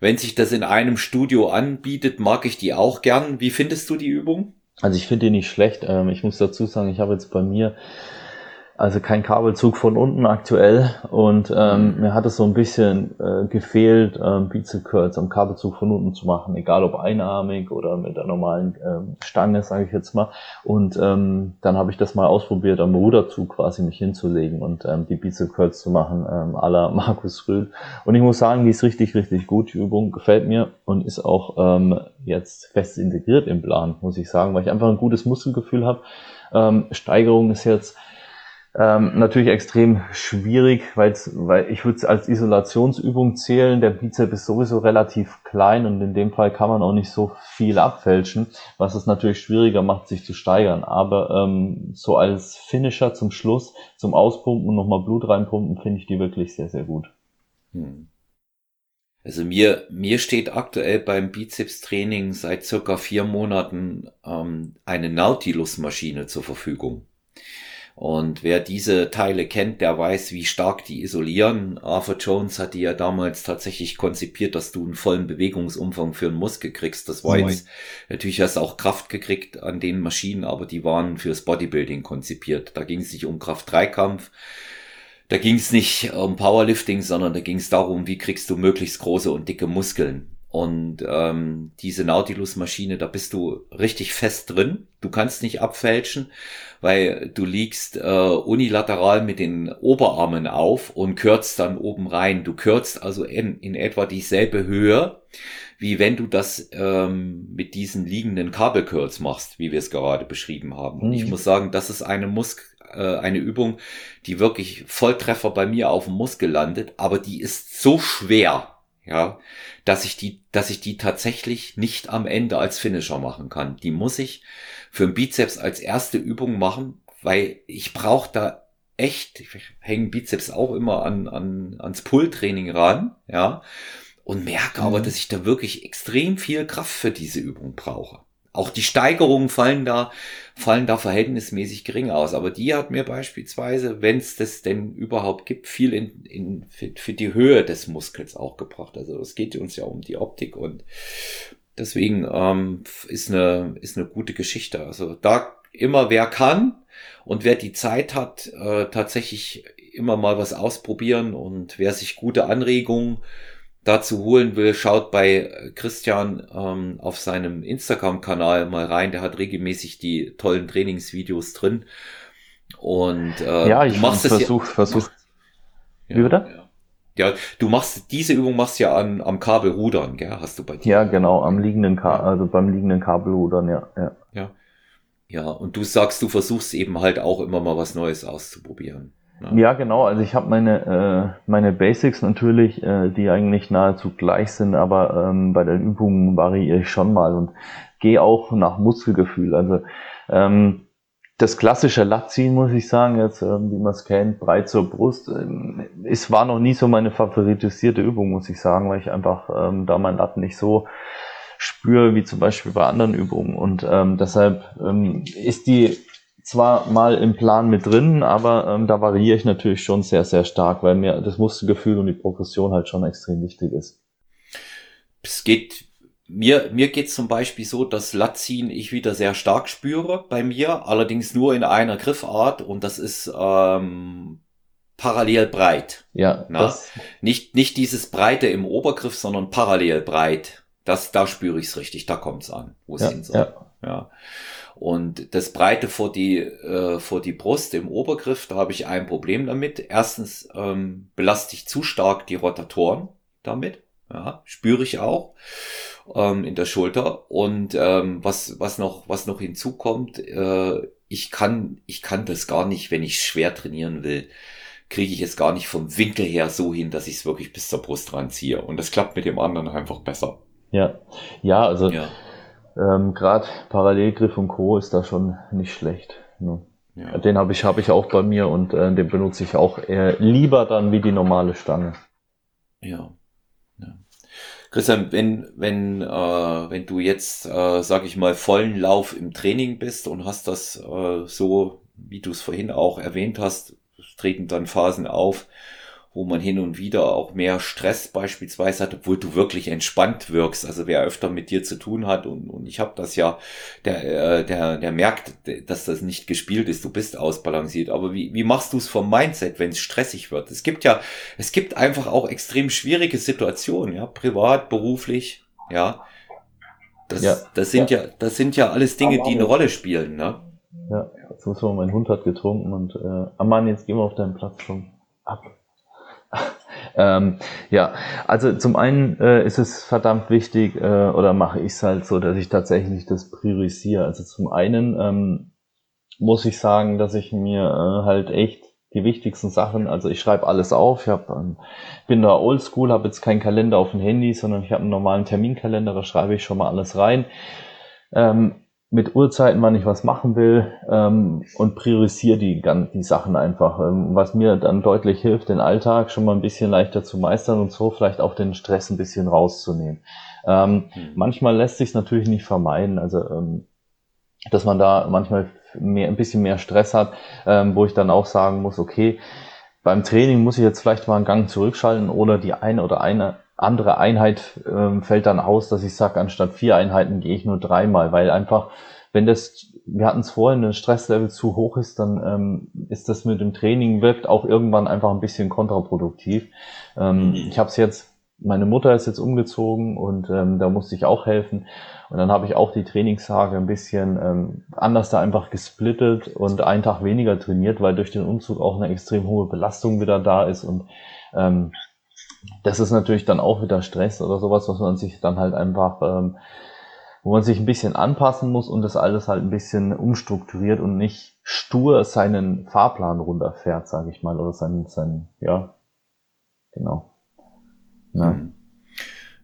wenn sich das in einem Studio anbietet, mag ich die auch gern. Wie findest du die Übung? Also ich finde die nicht schlecht. Ähm, ich muss dazu sagen, ich habe jetzt bei mir also kein Kabelzug von unten aktuell und ähm, mhm. mir hat es so ein bisschen äh, gefehlt, ähm, Bizeps Curls am Kabelzug von unten zu machen, egal ob einarmig oder mit der normalen ähm, Stange, sage ich jetzt mal. Und ähm, dann habe ich das mal ausprobiert, am Ruderzug quasi mich hinzulegen und ähm, die Bizeps Curls zu machen, ähm, à la Markus Rühl. Und ich muss sagen, die ist richtig, richtig gut. Die Übung gefällt mir und ist auch ähm, jetzt fest integriert im Plan, muss ich sagen, weil ich einfach ein gutes Muskelgefühl habe. Ähm, Steigerung ist jetzt ähm, natürlich extrem schwierig, weil ich würde es als Isolationsübung zählen. Der Bizeps ist sowieso relativ klein und in dem Fall kann man auch nicht so viel abfälschen, was es natürlich schwieriger macht, sich zu steigern. Aber ähm, so als Finisher zum Schluss, zum Auspumpen und nochmal Blut reinpumpen, finde ich die wirklich sehr, sehr gut. Hm. Also mir, mir steht aktuell beim Bizeps-Training seit circa vier Monaten ähm, eine Nautilus-Maschine zur Verfügung. Und wer diese Teile kennt, der weiß, wie stark die isolieren. Arthur Jones hat die ja damals tatsächlich konzipiert, dass du einen vollen Bewegungsumfang für einen Muskel kriegst. Das war Moin. jetzt, natürlich hast du auch Kraft gekriegt an den Maschinen, aber die waren fürs Bodybuilding konzipiert. Da ging es nicht um Kraft-3-Kampf. Da ging es nicht um Powerlifting, sondern da ging es darum, wie kriegst du möglichst große und dicke Muskeln. Und ähm, diese Nautilus-Maschine, da bist du richtig fest drin. Du kannst nicht abfälschen, weil du liegst äh, unilateral mit den Oberarmen auf und kürzt dann oben rein. Du kürzt also in, in etwa dieselbe Höhe, wie wenn du das ähm, mit diesen liegenden Kabelcurls machst, wie wir es gerade beschrieben haben. Und ich mhm. muss sagen, das ist eine Muskel äh, eine Übung, die wirklich Volltreffer bei mir auf dem Muskel landet, aber die ist so schwer, ja, dass ich die, dass ich die tatsächlich nicht am Ende als Finisher machen kann. Die muss ich für den Bizeps als erste Übung machen, weil ich brauche da echt, ich hänge Bizeps auch immer an, an, ans Pull-Training ran, ja, und merke aber, mhm. dass ich da wirklich extrem viel Kraft für diese Übung brauche. Auch die Steigerungen fallen da, fallen da verhältnismäßig gering aus. Aber die hat mir beispielsweise, wenn es das denn überhaupt gibt, viel in, in, für, für die Höhe des Muskels auch gebracht. Also es geht uns ja um die Optik und deswegen ähm, ist, eine, ist eine gute Geschichte. Also da immer wer kann und wer die Zeit hat, äh, tatsächlich immer mal was ausprobieren und wer sich gute Anregungen dazu holen will, schaut bei Christian ähm, auf seinem Instagram-Kanal mal rein. Der hat regelmäßig die tollen Trainingsvideos drin. Und äh, ja, ich machst versuch, ja, versuch. Ja, Wie bitte? Ja. ja. du machst diese Übung machst ja an, am Kabelrudern, gell? Hast du bei dir? Ja, genau, am liegenden Ka also beim liegenden Kabelrudern, ja, ja. Ja. Ja, und du sagst, du versuchst eben halt auch immer mal was Neues auszuprobieren. Ja, ja genau. Also ich habe meine, äh, meine Basics natürlich, äh, die eigentlich nahezu gleich sind, aber ähm, bei den Übungen variiere ich schon mal und gehe auch nach Muskelgefühl. Also ähm, das klassische Latziehen, muss ich sagen, jetzt, ähm, wie man es kennt, breit zur Brust, ähm, es war noch nie so meine favoritisierte Übung, muss ich sagen, weil ich einfach ähm, da mein Latten nicht so spüre, wie zum Beispiel bei anderen Übungen. Und ähm, deshalb ähm, ist die zwar mal im Plan mit drin, aber ähm, da variiere ich natürlich schon sehr, sehr stark, weil mir das Muskelgefühl und die Progression halt schon extrem wichtig ist. Es geht, mir, mir geht zum Beispiel so, dass Latziehen ich wieder sehr stark spüre bei mir, allerdings nur in einer Griffart und das ist ähm, parallel breit. Ja. Das nicht, nicht dieses Breite im Obergriff, sondern parallel breit. Das, da spüre ich es richtig, da kommt es an, wo es ja, hin soll. Ja. ja. Und das Breite vor die, äh, vor die Brust im Obergriff, da habe ich ein Problem damit. Erstens ähm, belaste ich zu stark die Rotatoren damit. Ja, spüre ich auch ähm, in der Schulter. Und ähm, was, was, noch, was noch hinzukommt, äh, ich, kann, ich kann das gar nicht, wenn ich schwer trainieren will, kriege ich es gar nicht vom Winkel her so hin, dass ich es wirklich bis zur Brust ranziehe. Und das klappt mit dem anderen einfach besser. Ja, ja, also ja. Ähm, gerade Parallelgriff und Co. ist da schon nicht schlecht. Ne? Ja. Den habe ich, hab ich auch bei mir und äh, den benutze ich auch eher lieber dann wie die normale Stange. Ja. ja. Christian, wenn, wenn, äh, wenn du jetzt, äh, sag ich mal, vollen Lauf im Training bist und hast das äh, so, wie du es vorhin auch erwähnt hast, treten dann Phasen auf, wo man hin und wieder auch mehr Stress beispielsweise hat, obwohl du wirklich entspannt wirkst. Also wer öfter mit dir zu tun hat und, und ich habe das ja, der, äh, der, der merkt, dass das nicht gespielt ist, du bist ausbalanciert. Aber wie, wie machst du es vom Mindset, wenn es stressig wird? Es gibt ja, es gibt einfach auch extrem schwierige Situationen, ja, privat, beruflich, ja. Das, ja. das sind ja. ja, das sind ja alles Dinge, die eine Rolle spielen, ne? Ja, jetzt muss man, mein Hund hat getrunken und äh, Amman, jetzt gehen wir auf deinen Platz schon ab. Ähm, ja, also zum einen äh, ist es verdammt wichtig, äh, oder mache ich es halt so, dass ich tatsächlich das priorisiere. Also zum einen ähm, muss ich sagen, dass ich mir äh, halt echt die wichtigsten Sachen, also ich schreibe alles auf, ich hab, ähm, bin da oldschool, habe jetzt keinen Kalender auf dem Handy, sondern ich habe einen normalen Terminkalender, da schreibe ich schon mal alles rein. Ähm, mit Uhrzeiten, wann ich was machen will ähm, und priorisiere die, die Sachen einfach, ähm, was mir dann deutlich hilft, den Alltag schon mal ein bisschen leichter zu meistern und so vielleicht auch den Stress ein bisschen rauszunehmen. Ähm, mhm. Manchmal lässt sich natürlich nicht vermeiden, also ähm, dass man da manchmal mehr, ein bisschen mehr Stress hat, ähm, wo ich dann auch sagen muss, okay, beim Training muss ich jetzt vielleicht mal einen Gang zurückschalten oder die eine oder eine andere Einheit ähm, fällt dann aus, dass ich sage, anstatt vier Einheiten gehe ich nur dreimal, weil einfach, wenn das, wir hatten es vorhin, ein Stresslevel zu hoch ist, dann ähm, ist das mit dem Training wirkt auch irgendwann einfach ein bisschen kontraproduktiv. Ähm, ich habe es jetzt, meine Mutter ist jetzt umgezogen und ähm, da musste ich auch helfen. Und dann habe ich auch die Trainingstage ein bisschen ähm, anders da einfach gesplittet und einen Tag weniger trainiert, weil durch den Umzug auch eine extrem hohe Belastung wieder da ist und ähm, das ist natürlich dann auch wieder Stress oder sowas, was man sich dann halt einfach, ähm, wo man sich ein bisschen anpassen muss und das alles halt ein bisschen umstrukturiert und nicht stur seinen Fahrplan runterfährt, sage ich mal, oder seinen, seinen, ja, genau. Ja, hm.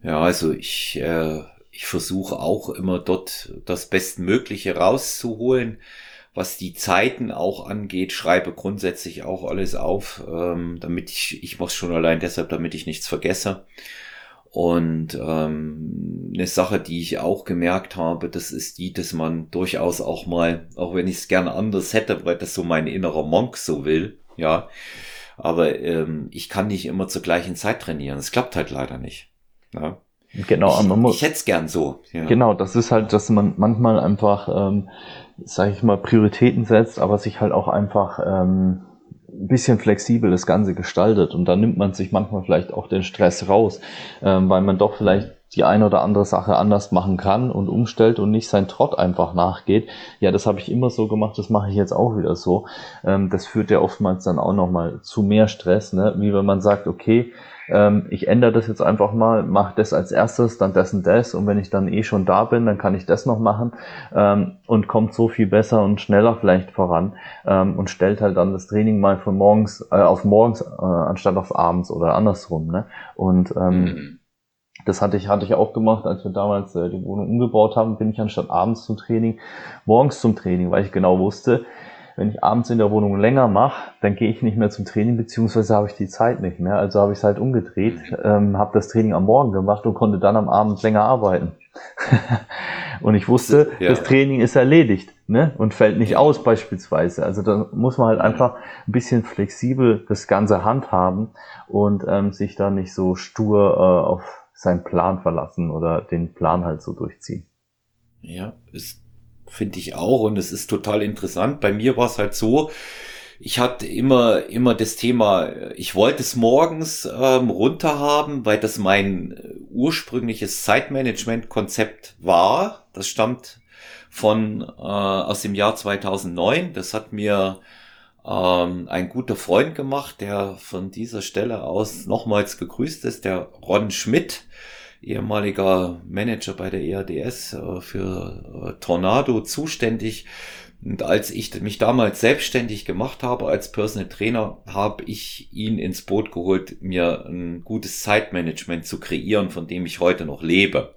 ja also ich, äh, ich versuche auch immer dort das Bestmögliche rauszuholen was die Zeiten auch angeht, schreibe grundsätzlich auch alles auf, ähm, damit ich, ich es schon allein deshalb, damit ich nichts vergesse. Und ähm, eine Sache, die ich auch gemerkt habe, das ist die, dass man durchaus auch mal, auch wenn ich es gerne anders hätte, weil das so mein innerer Monk so will, ja, aber ähm, ich kann nicht immer zur gleichen Zeit trainieren. Es klappt halt leider nicht. Ja. Genau, ich, man muss, ich hätte es gern so. Ja. Genau, das ist halt, dass man manchmal einfach, ähm, sage ich mal, Prioritäten setzt, aber sich halt auch einfach ähm, ein bisschen flexibel das Ganze gestaltet und dann nimmt man sich manchmal vielleicht auch den Stress raus, ähm, weil man doch vielleicht die eine oder andere Sache anders machen kann und umstellt und nicht sein Trott einfach nachgeht. Ja, das habe ich immer so gemacht, das mache ich jetzt auch wieder so. Ähm, das führt ja oftmals dann auch nochmal zu mehr Stress, ne? wie wenn man sagt, okay, ähm, ich ändere das jetzt einfach mal, mache das als erstes, dann das und das und wenn ich dann eh schon da bin, dann kann ich das noch machen ähm, und kommt so viel besser und schneller vielleicht voran ähm, und stellt halt dann das Training mal von morgens äh, auf morgens äh, anstatt auf abends oder andersrum. Ne? Und ähm, mhm. Das hatte ich, hatte ich auch gemacht, als wir damals äh, die Wohnung umgebaut haben, bin ich anstatt abends zum Training, morgens zum Training, weil ich genau wusste, wenn ich abends in der Wohnung länger mache, dann gehe ich nicht mehr zum Training, beziehungsweise habe ich die Zeit nicht mehr. Also habe ich es halt umgedreht, ähm, habe das Training am Morgen gemacht und konnte dann am Abend länger arbeiten. und ich wusste, ja. das Training ist erledigt ne? und fällt nicht aus beispielsweise. Also da muss man halt einfach ein bisschen flexibel das Ganze handhaben und ähm, sich da nicht so stur äh, auf seinen Plan verlassen oder den Plan halt so durchziehen. Ja, ist finde ich auch. Und es ist total interessant. Bei mir war es halt so, ich hatte immer, immer das Thema, ich wollte es morgens ähm, runter haben, weil das mein äh, ursprüngliches Zeitmanagement-Konzept war. Das stammt von äh, aus dem Jahr 2009. Das hat mir ähm, ein guter Freund gemacht, der von dieser Stelle aus nochmals gegrüßt ist, der Ron Schmidt ehemaliger Manager bei der ERDS äh, für äh, Tornado zuständig. Und als ich mich damals selbstständig gemacht habe als Personal Trainer, habe ich ihn ins Boot geholt, mir ein gutes Zeitmanagement zu kreieren, von dem ich heute noch lebe.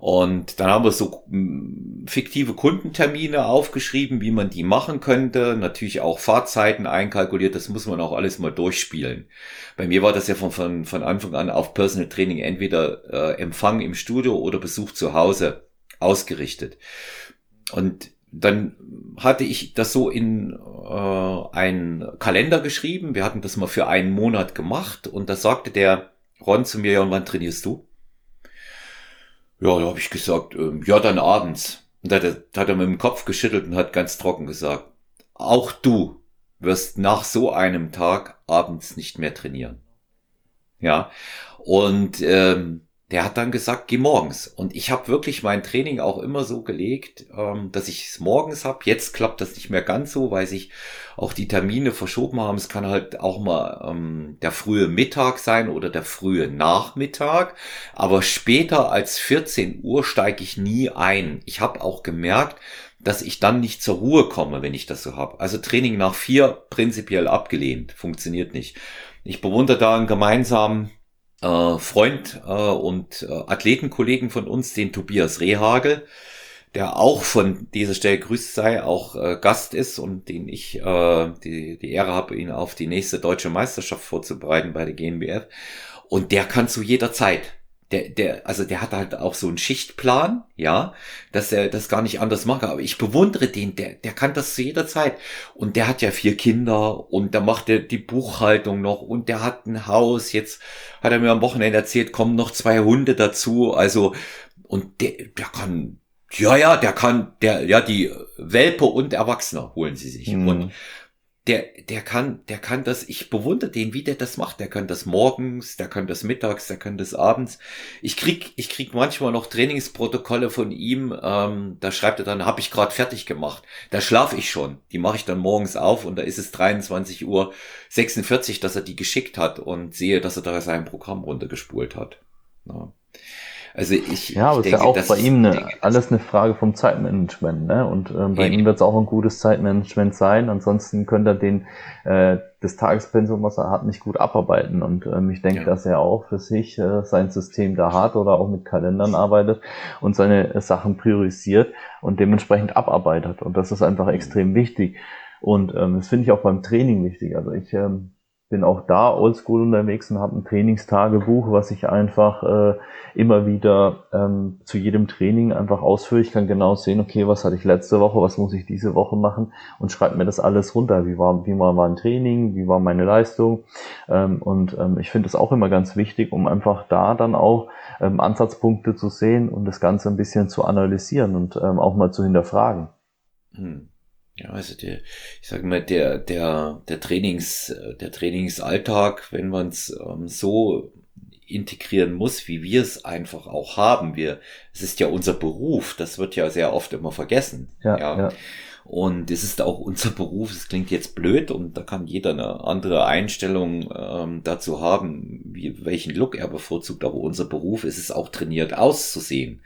Und dann haben wir so hm, fiktive Kundentermine aufgeschrieben, wie man die machen könnte. Natürlich auch Fahrzeiten einkalkuliert. Das muss man auch alles mal durchspielen. Bei mir war das ja von, von, von Anfang an auf Personal Training entweder äh, Empfang im Studio oder Besuch zu Hause ausgerichtet. Und dann hatte ich das so in äh, einen Kalender geschrieben. Wir hatten das mal für einen Monat gemacht und da sagte der Ron zu mir, ja, und wann trainierst du? Ja, da habe ich gesagt, ähm, ja, dann abends. Und da hat, er, mit dem Kopf geschüttelt und hat ganz trocken gesagt, auch du wirst nach so einem Tag abends nicht mehr trainieren. Ja, und ähm, der hat dann gesagt, geh morgens. Und ich habe wirklich mein Training auch immer so gelegt, ähm, dass ich es morgens habe. Jetzt klappt das nicht mehr ganz so, weil sich auch die Termine verschoben haben. Es kann halt auch mal ähm, der frühe Mittag sein oder der frühe Nachmittag. Aber später als 14 Uhr steige ich nie ein. Ich habe auch gemerkt, dass ich dann nicht zur Ruhe komme, wenn ich das so habe. Also Training nach vier prinzipiell abgelehnt. Funktioniert nicht. Ich bewundere da einen gemeinsamen äh, Freund äh, und äh, Athletenkollegen von uns, den Tobias Rehagel, der auch von dieser Stelle grüßt sei, auch äh, Gast ist und den ich äh, die, die Ehre habe, ihn auf die nächste deutsche Meisterschaft vorzubereiten bei der GNBF. Und der kann zu jeder Zeit der, der, also der hat halt auch so einen Schichtplan, ja, dass er das gar nicht anders macht. Aber ich bewundere den, der, der kann das zu jeder Zeit. Und der hat ja vier Kinder und da macht er die Buchhaltung noch und der hat ein Haus. Jetzt hat er mir am Wochenende erzählt, kommen noch zwei Hunde dazu. Also, und der, der kann, ja, ja, der kann, der, ja, die Welpe und Erwachsene holen sie sich. Mhm. Und der, der kann, der kann das, ich bewundere den, wie der das macht. Der kann das morgens, der kann das mittags, der kann das abends. Ich krieg, ich krieg manchmal noch Trainingsprotokolle von ihm, ähm, da schreibt er dann, habe ich gerade fertig gemacht. Da schlafe ich schon. Die mache ich dann morgens auf und da ist es 23 Uhr 46, dass er die geschickt hat und sehe, dass er da sein Programm runtergespult hat. Ja. Also ich, ja, aber ich ist ja auch bei ihm eine, alles eine Frage vom Zeitmanagement, ne? Und ähm, bei ihm wird es auch ein gutes Zeitmanagement sein. Ansonsten könnte er den äh, das Tagespensum, was er hat, nicht gut abarbeiten. Und ähm, ich denke, ja. dass er auch für sich äh, sein System da hat oder auch mit Kalendern arbeitet und seine äh, Sachen priorisiert und dementsprechend abarbeitet. Und das ist einfach extrem wichtig. Und ähm, das finde ich auch beim Training wichtig. Also ich ähm, bin auch da oldschool unterwegs und habe ein Trainingstagebuch, was ich einfach äh, immer wieder ähm, zu jedem Training einfach ausführe. Ich kann genau sehen, okay, was hatte ich letzte Woche, was muss ich diese Woche machen und schreibe mir das alles runter. Wie war, wie war mein Training, wie war meine Leistung? Ähm, und ähm, ich finde es auch immer ganz wichtig, um einfach da dann auch ähm, Ansatzpunkte zu sehen und das Ganze ein bisschen zu analysieren und ähm, auch mal zu hinterfragen. Hm. Ja, also der, ich sage mal, der, der, der Trainings, der Trainingsalltag, wenn man es ähm, so integrieren muss, wie wir es einfach auch haben. Wir, es ist ja unser Beruf, das wird ja sehr oft immer vergessen. Ja, ja. ja. Und es ist auch unser Beruf, es klingt jetzt blöd und da kann jeder eine andere Einstellung ähm, dazu haben, wie, welchen Look er bevorzugt, aber unser Beruf ist es auch trainiert auszusehen.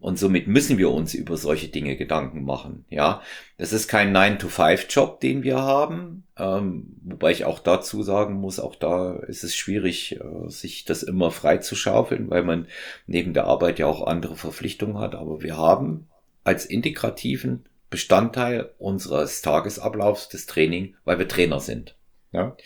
Und somit müssen wir uns über solche Dinge Gedanken machen. Ja, das ist kein 9-to-5-Job, den wir haben. Ähm, wobei ich auch dazu sagen muss, auch da ist es schwierig, äh, sich das immer frei zu schaufeln, weil man neben der Arbeit ja auch andere Verpflichtungen hat. Aber wir haben als integrativen Bestandteil unseres Tagesablaufs das Training, weil wir Trainer sind. Ja?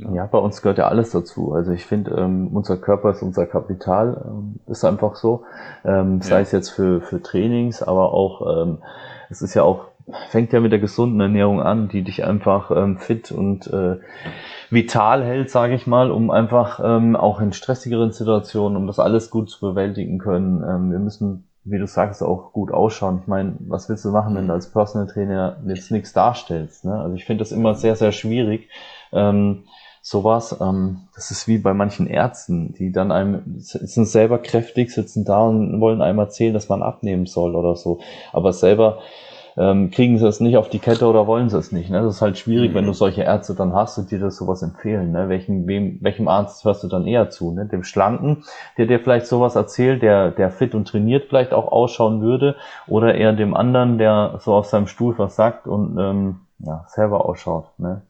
Ja, bei uns gehört ja alles dazu. Also ich finde, ähm, unser Körper ist unser Kapital, ähm, ist einfach so. Ähm, sei ja. es jetzt für, für Trainings, aber auch, ähm, es ist ja auch, fängt ja mit der gesunden Ernährung an, die dich einfach ähm, fit und äh, vital hält, sage ich mal, um einfach ähm, auch in stressigeren Situationen, um das alles gut zu bewältigen können. Ähm, wir müssen, wie du sagst, auch gut ausschauen. Ich meine, was willst du machen, wenn du als Personal Trainer jetzt nichts darstellst? Ne? Also ich finde das immer sehr, sehr schwierig. Ähm, sowas. Ähm, das ist wie bei manchen Ärzten, die dann einem sind selber kräftig, sitzen da und wollen einem erzählen, dass man abnehmen soll oder so. Aber selber ähm, kriegen sie es nicht auf die Kette oder wollen sie es nicht. Ne? Das ist halt schwierig, mhm. wenn du mhm. solche Ärzte dann hast und dir das sowas empfehlen. Ne? Welchen, wem, welchem Arzt hörst du dann eher zu? Ne? Dem Schlanken, der dir vielleicht sowas erzählt, der, der fit und trainiert vielleicht auch ausschauen würde, oder eher dem anderen, der so auf seinem Stuhl was sagt und ähm, ja, selber ausschaut. Ne?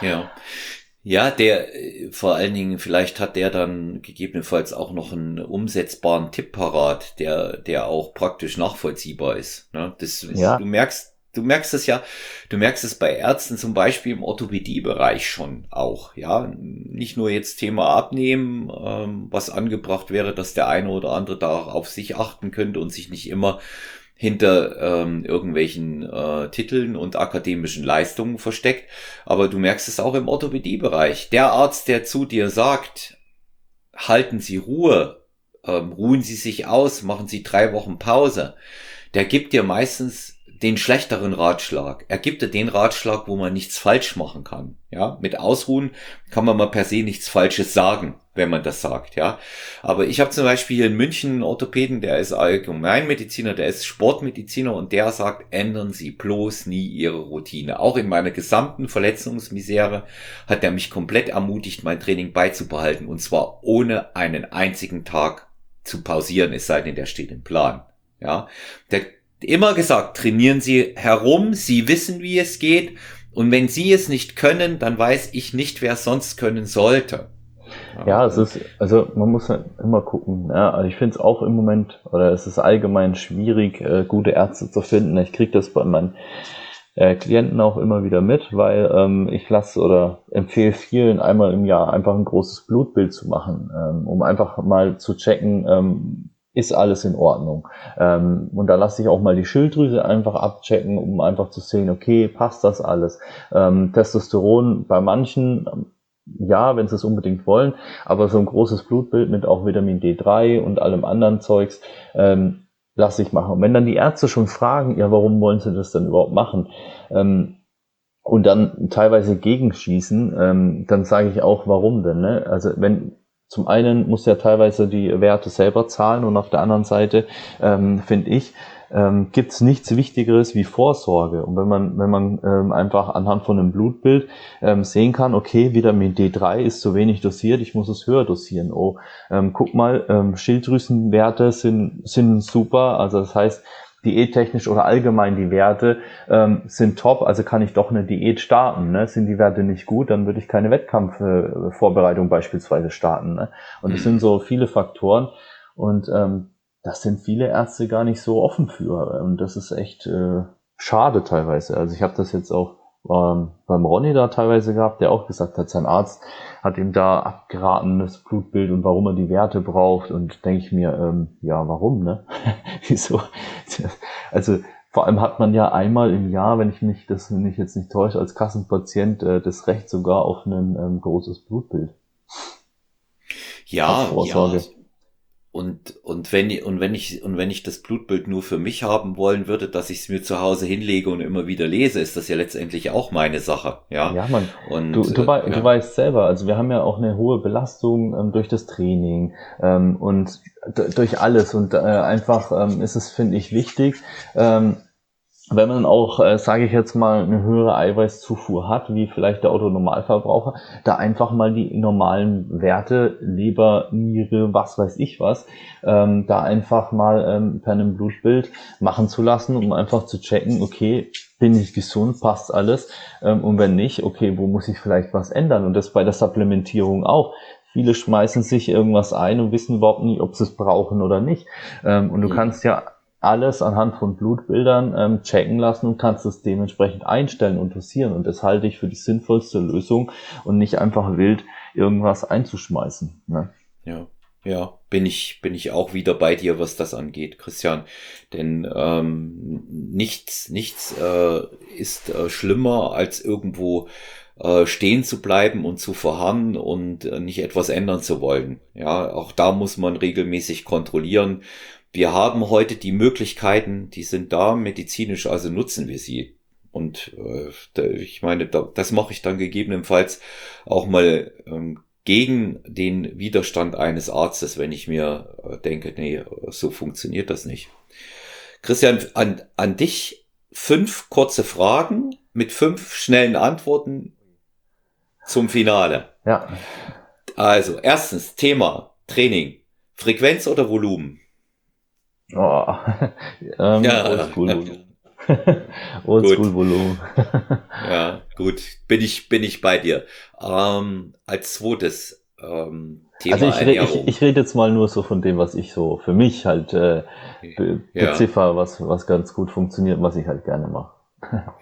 ja. Ja, der äh, vor allen Dingen, vielleicht hat der dann gegebenenfalls auch noch einen umsetzbaren Tipp parat, der, der auch praktisch nachvollziehbar ist. Ne? Das, ja. Du merkst, du merkst es ja, du merkst es bei Ärzten zum Beispiel im Orthopädiebereich schon auch, ja. Nicht nur jetzt Thema Abnehmen, ähm, was angebracht wäre, dass der eine oder andere da auf sich achten könnte und sich nicht immer hinter ähm, irgendwelchen äh, Titeln und akademischen Leistungen versteckt. Aber du merkst es auch im Orthopädiebereich. Der Arzt, der zu dir sagt, halten Sie Ruhe, ähm, ruhen Sie sich aus, machen Sie drei Wochen Pause, der gibt dir meistens den schlechteren Ratschlag. Er gibt dir den Ratschlag, wo man nichts falsch machen kann. Ja, mit Ausruhen kann man mal per se nichts Falsches sagen wenn man das sagt, ja. Aber ich habe zum Beispiel hier in München einen Orthopäden, der ist Allgemeinmediziner, der ist Sportmediziner und der sagt, ändern Sie bloß nie Ihre Routine. Auch in meiner gesamten Verletzungsmisere hat er mich komplett ermutigt, mein Training beizubehalten und zwar ohne einen einzigen Tag zu pausieren, es sei denn, der steht im Plan. Ja, der immer gesagt, trainieren Sie herum, Sie wissen, wie es geht und wenn Sie es nicht können, dann weiß ich nicht, wer sonst können sollte. Ja, es ist, also man muss halt immer gucken. Ja, also ich finde es auch im Moment, oder es ist allgemein schwierig, äh, gute Ärzte zu finden. Ich kriege das bei meinen äh, Klienten auch immer wieder mit, weil ähm, ich lasse oder empfehle vielen einmal im Jahr einfach ein großes Blutbild zu machen, ähm, um einfach mal zu checken, ähm, ist alles in Ordnung. Ähm, und da lasse ich auch mal die Schilddrüse einfach abchecken, um einfach zu sehen, okay, passt das alles. Ähm, Testosteron bei manchen ja, wenn sie es unbedingt wollen, aber so ein großes Blutbild mit auch Vitamin D3 und allem anderen Zeugs ähm, lasse ich machen. Und wenn dann die Ärzte schon fragen, ja, warum wollen sie das denn überhaupt machen? Ähm, und dann teilweise gegenschießen, ähm, dann sage ich auch, warum denn? Ne? Also wenn zum einen muss ja teilweise die Werte selber zahlen und auf der anderen Seite ähm, finde ich, ähm, gibt es nichts Wichtigeres wie Vorsorge. Und wenn man, wenn man ähm, einfach anhand von einem Blutbild ähm, sehen kann, okay, Vitamin D3 ist zu wenig dosiert, ich muss es höher dosieren. Oh, ähm, guck mal, ähm, Schilddrüsenwerte sind, sind super. Also das heißt, diättechnisch oder allgemein die Werte ähm, sind top, also kann ich doch eine Diät starten. Ne? Sind die Werte nicht gut, dann würde ich keine Wettkampfvorbereitung beispielsweise starten. Ne? Und es sind so viele Faktoren und ähm, das sind viele Ärzte gar nicht so offen für. Und das ist echt äh, schade teilweise. Also ich habe das jetzt auch ähm, beim Ronny da teilweise gehabt, der auch gesagt hat, sein Arzt hat ihm da abgeraten, das Blutbild und warum er die Werte braucht. Und denke ich mir, ähm, ja, warum, ne? Wieso? Also vor allem hat man ja einmal im Jahr, wenn ich mich das wenn ich jetzt nicht täusche, als Kassenpatient äh, das Recht sogar auf ein ähm, großes Blutbild. Ja, ja. Und, und wenn, und wenn ich, und wenn ich das Blutbild nur für mich haben wollen würde, dass ich es mir zu Hause hinlege und immer wieder lese, ist das ja letztendlich auch meine Sache, ja. Ja, man. Und, du, du, äh, du weißt selber, also wir haben ja auch eine hohe Belastung ähm, durch das Training ähm, und durch alles und äh, einfach ähm, ist es, finde ich, wichtig, ähm, wenn man auch, äh, sage ich jetzt mal, eine höhere Eiweißzufuhr hat, wie vielleicht der Autonormalverbraucher, da einfach mal die normalen Werte, Leber, Niere, was weiß ich was, ähm, da einfach mal ähm, per einem Blutbild machen zu lassen, um einfach zu checken, okay, bin ich gesund, passt alles, ähm, und wenn nicht, okay, wo muss ich vielleicht was ändern? Und das bei der Supplementierung auch. Viele schmeißen sich irgendwas ein und wissen überhaupt nicht, ob sie es brauchen oder nicht. Ähm, und du mhm. kannst ja alles anhand von Blutbildern ähm, checken lassen und kannst es dementsprechend einstellen und dosieren. Und das halte ich für die sinnvollste Lösung und nicht einfach wild irgendwas einzuschmeißen. Ne? Ja. Ja, bin ich, bin ich auch wieder bei dir, was das angeht, Christian. Denn ähm, nichts, nichts äh, ist äh, schlimmer, als irgendwo äh, stehen zu bleiben und zu verharren und äh, nicht etwas ändern zu wollen. Ja, auch da muss man regelmäßig kontrollieren wir haben heute die Möglichkeiten, die sind da medizinisch, also nutzen wir sie. Und äh, ich meine, da, das mache ich dann gegebenenfalls auch mal ähm, gegen den Widerstand eines Arztes, wenn ich mir äh, denke, nee, so funktioniert das nicht. Christian, an, an dich fünf kurze Fragen mit fünf schnellen Antworten zum Finale. Ja. Also, erstens, Thema Training. Frequenz oder Volumen? Oh. ähm, ja, Oldschool-Volumen. Oldschool-Volumen. ja, gut. Bin ich, bin ich bei dir. Ähm, als zweites ähm, Thema Also ich, re ich, ich rede jetzt mal nur so von dem, was ich so für mich halt äh, be ja. beziffer, was, was ganz gut funktioniert, was ich halt gerne mache.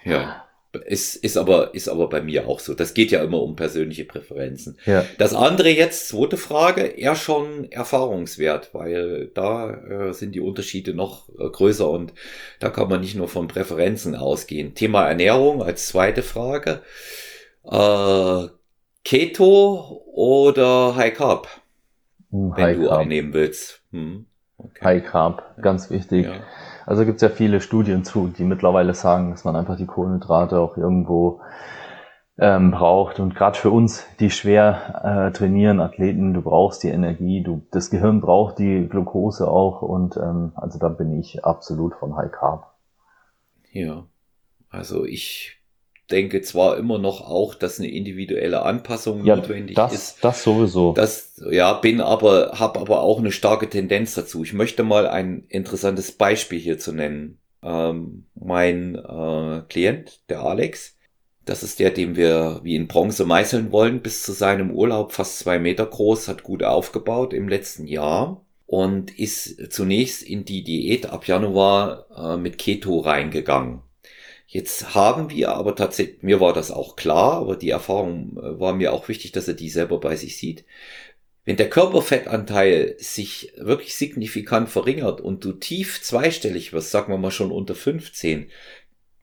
ja. Ist, ist, aber, ist aber bei mir auch so. Das geht ja immer um persönliche Präferenzen. Ja. Das andere jetzt, zweite Frage, eher schon erfahrungswert, weil da äh, sind die Unterschiede noch äh, größer und da kann man nicht nur von Präferenzen ausgehen. Thema Ernährung als zweite Frage. Äh, Keto oder High Carb? Hm, High wenn du Carb. einnehmen willst. Hm. Okay. High Carb, ganz wichtig. Ja. Also gibt es ja viele Studien zu, die mittlerweile sagen, dass man einfach die Kohlenhydrate auch irgendwo ähm, braucht. Und gerade für uns, die schwer äh, trainieren, Athleten, du brauchst die Energie, du, das Gehirn braucht die Glucose auch. Und ähm, also da bin ich absolut von High Carb. Ja, also ich denke zwar immer noch auch, dass eine individuelle Anpassung ja, notwendig das, ist. Das sowieso. Das ja, bin aber habe aber auch eine starke Tendenz dazu. Ich möchte mal ein interessantes Beispiel hier zu nennen. Ähm, mein äh, Klient, der Alex, das ist der, den wir wie in Bronze meißeln wollen, bis zu seinem Urlaub fast zwei Meter groß, hat gut aufgebaut im letzten Jahr und ist zunächst in die Diät ab Januar äh, mit Keto reingegangen. Jetzt haben wir aber tatsächlich, mir war das auch klar, aber die Erfahrung äh, war mir auch wichtig, dass er die selber bei sich sieht. Wenn der Körperfettanteil sich wirklich signifikant verringert und du tief zweistellig wirst, sagen wir mal schon unter 15,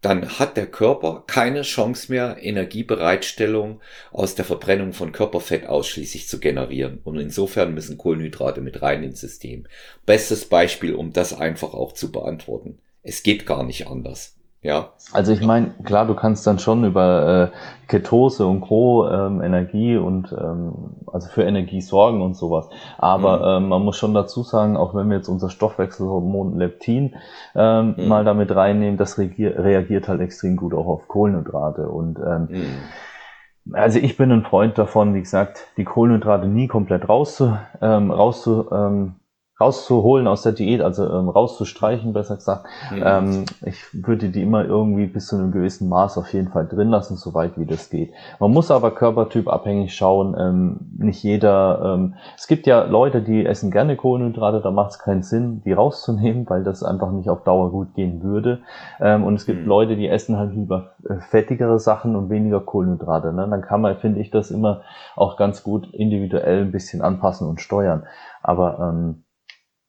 dann hat der Körper keine Chance mehr, Energiebereitstellung aus der Verbrennung von Körperfett ausschließlich zu generieren. Und insofern müssen Kohlenhydrate mit rein ins System. Bestes Beispiel, um das einfach auch zu beantworten. Es geht gar nicht anders. Ja. Also ich meine, klar, du kannst dann schon über äh, Ketose und Co. Ähm, Energie und ähm, also für Energie sorgen und sowas. Aber mhm. ähm, man muss schon dazu sagen, auch wenn wir jetzt unser Stoffwechselhormon Leptin ähm, mhm. mal damit reinnehmen, das reagiert, halt extrem gut auch auf Kohlenhydrate. Und ähm, mhm. also ich bin ein Freund davon, wie gesagt, die Kohlenhydrate nie komplett rauszu, ähm, rauszu ähm, rauszuholen aus der Diät, also ähm, rauszustreichen, besser gesagt. Mhm. Ähm, ich würde die immer irgendwie bis zu einem gewissen Maß auf jeden Fall drin lassen, soweit wie das geht. Man muss aber körpertyp abhängig schauen. Ähm, nicht jeder. Ähm, es gibt ja Leute, die essen gerne Kohlenhydrate, da macht es keinen Sinn, die rauszunehmen, weil das einfach nicht auf Dauer gut gehen würde. Ähm, und es gibt mhm. Leute, die essen halt lieber äh, fettigere Sachen und weniger Kohlenhydrate. Ne? Dann kann man, finde ich, das immer auch ganz gut individuell ein bisschen anpassen und steuern. Aber ähm,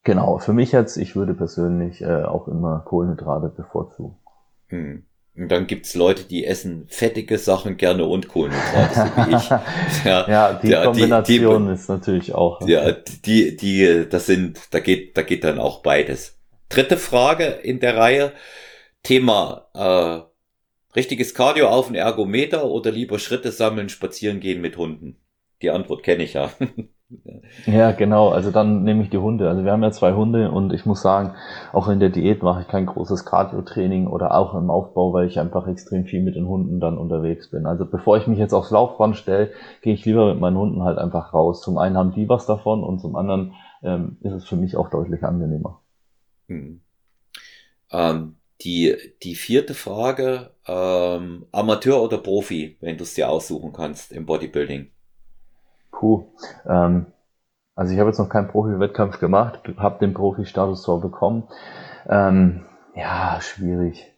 Genau, für mich jetzt, ich würde persönlich äh, auch immer Kohlenhydrate bevorzugen. Hm. Und dann gibt's Leute, die essen fettige Sachen gerne und Kohlenhydrate, so wie ich. Ja, ja die der, Kombination die, die, ist natürlich auch. Ja, die, die, das sind, da geht, da geht dann auch beides. Dritte Frage in der Reihe. Thema äh, richtiges Cardio auf den Ergometer oder lieber Schritte sammeln, spazieren gehen mit Hunden? Die Antwort kenne ich ja. Ja, genau. Also dann nehme ich die Hunde. Also wir haben ja zwei Hunde und ich muss sagen, auch in der Diät mache ich kein großes Cardio-Training oder auch im Aufbau, weil ich einfach extrem viel mit den Hunden dann unterwegs bin. Also bevor ich mich jetzt aufs Laufband stelle, gehe ich lieber mit meinen Hunden halt einfach raus. Zum einen haben die was davon und zum anderen ähm, ist es für mich auch deutlich angenehmer. Hm. Ähm, die, die vierte Frage, ähm, Amateur oder Profi, wenn du es dir aussuchen kannst im Bodybuilding? Puh. Ähm, also ich habe jetzt noch keinen Profi-Wettkampf gemacht, habe den Profi-Status zwar bekommen. Ähm, ja, schwierig.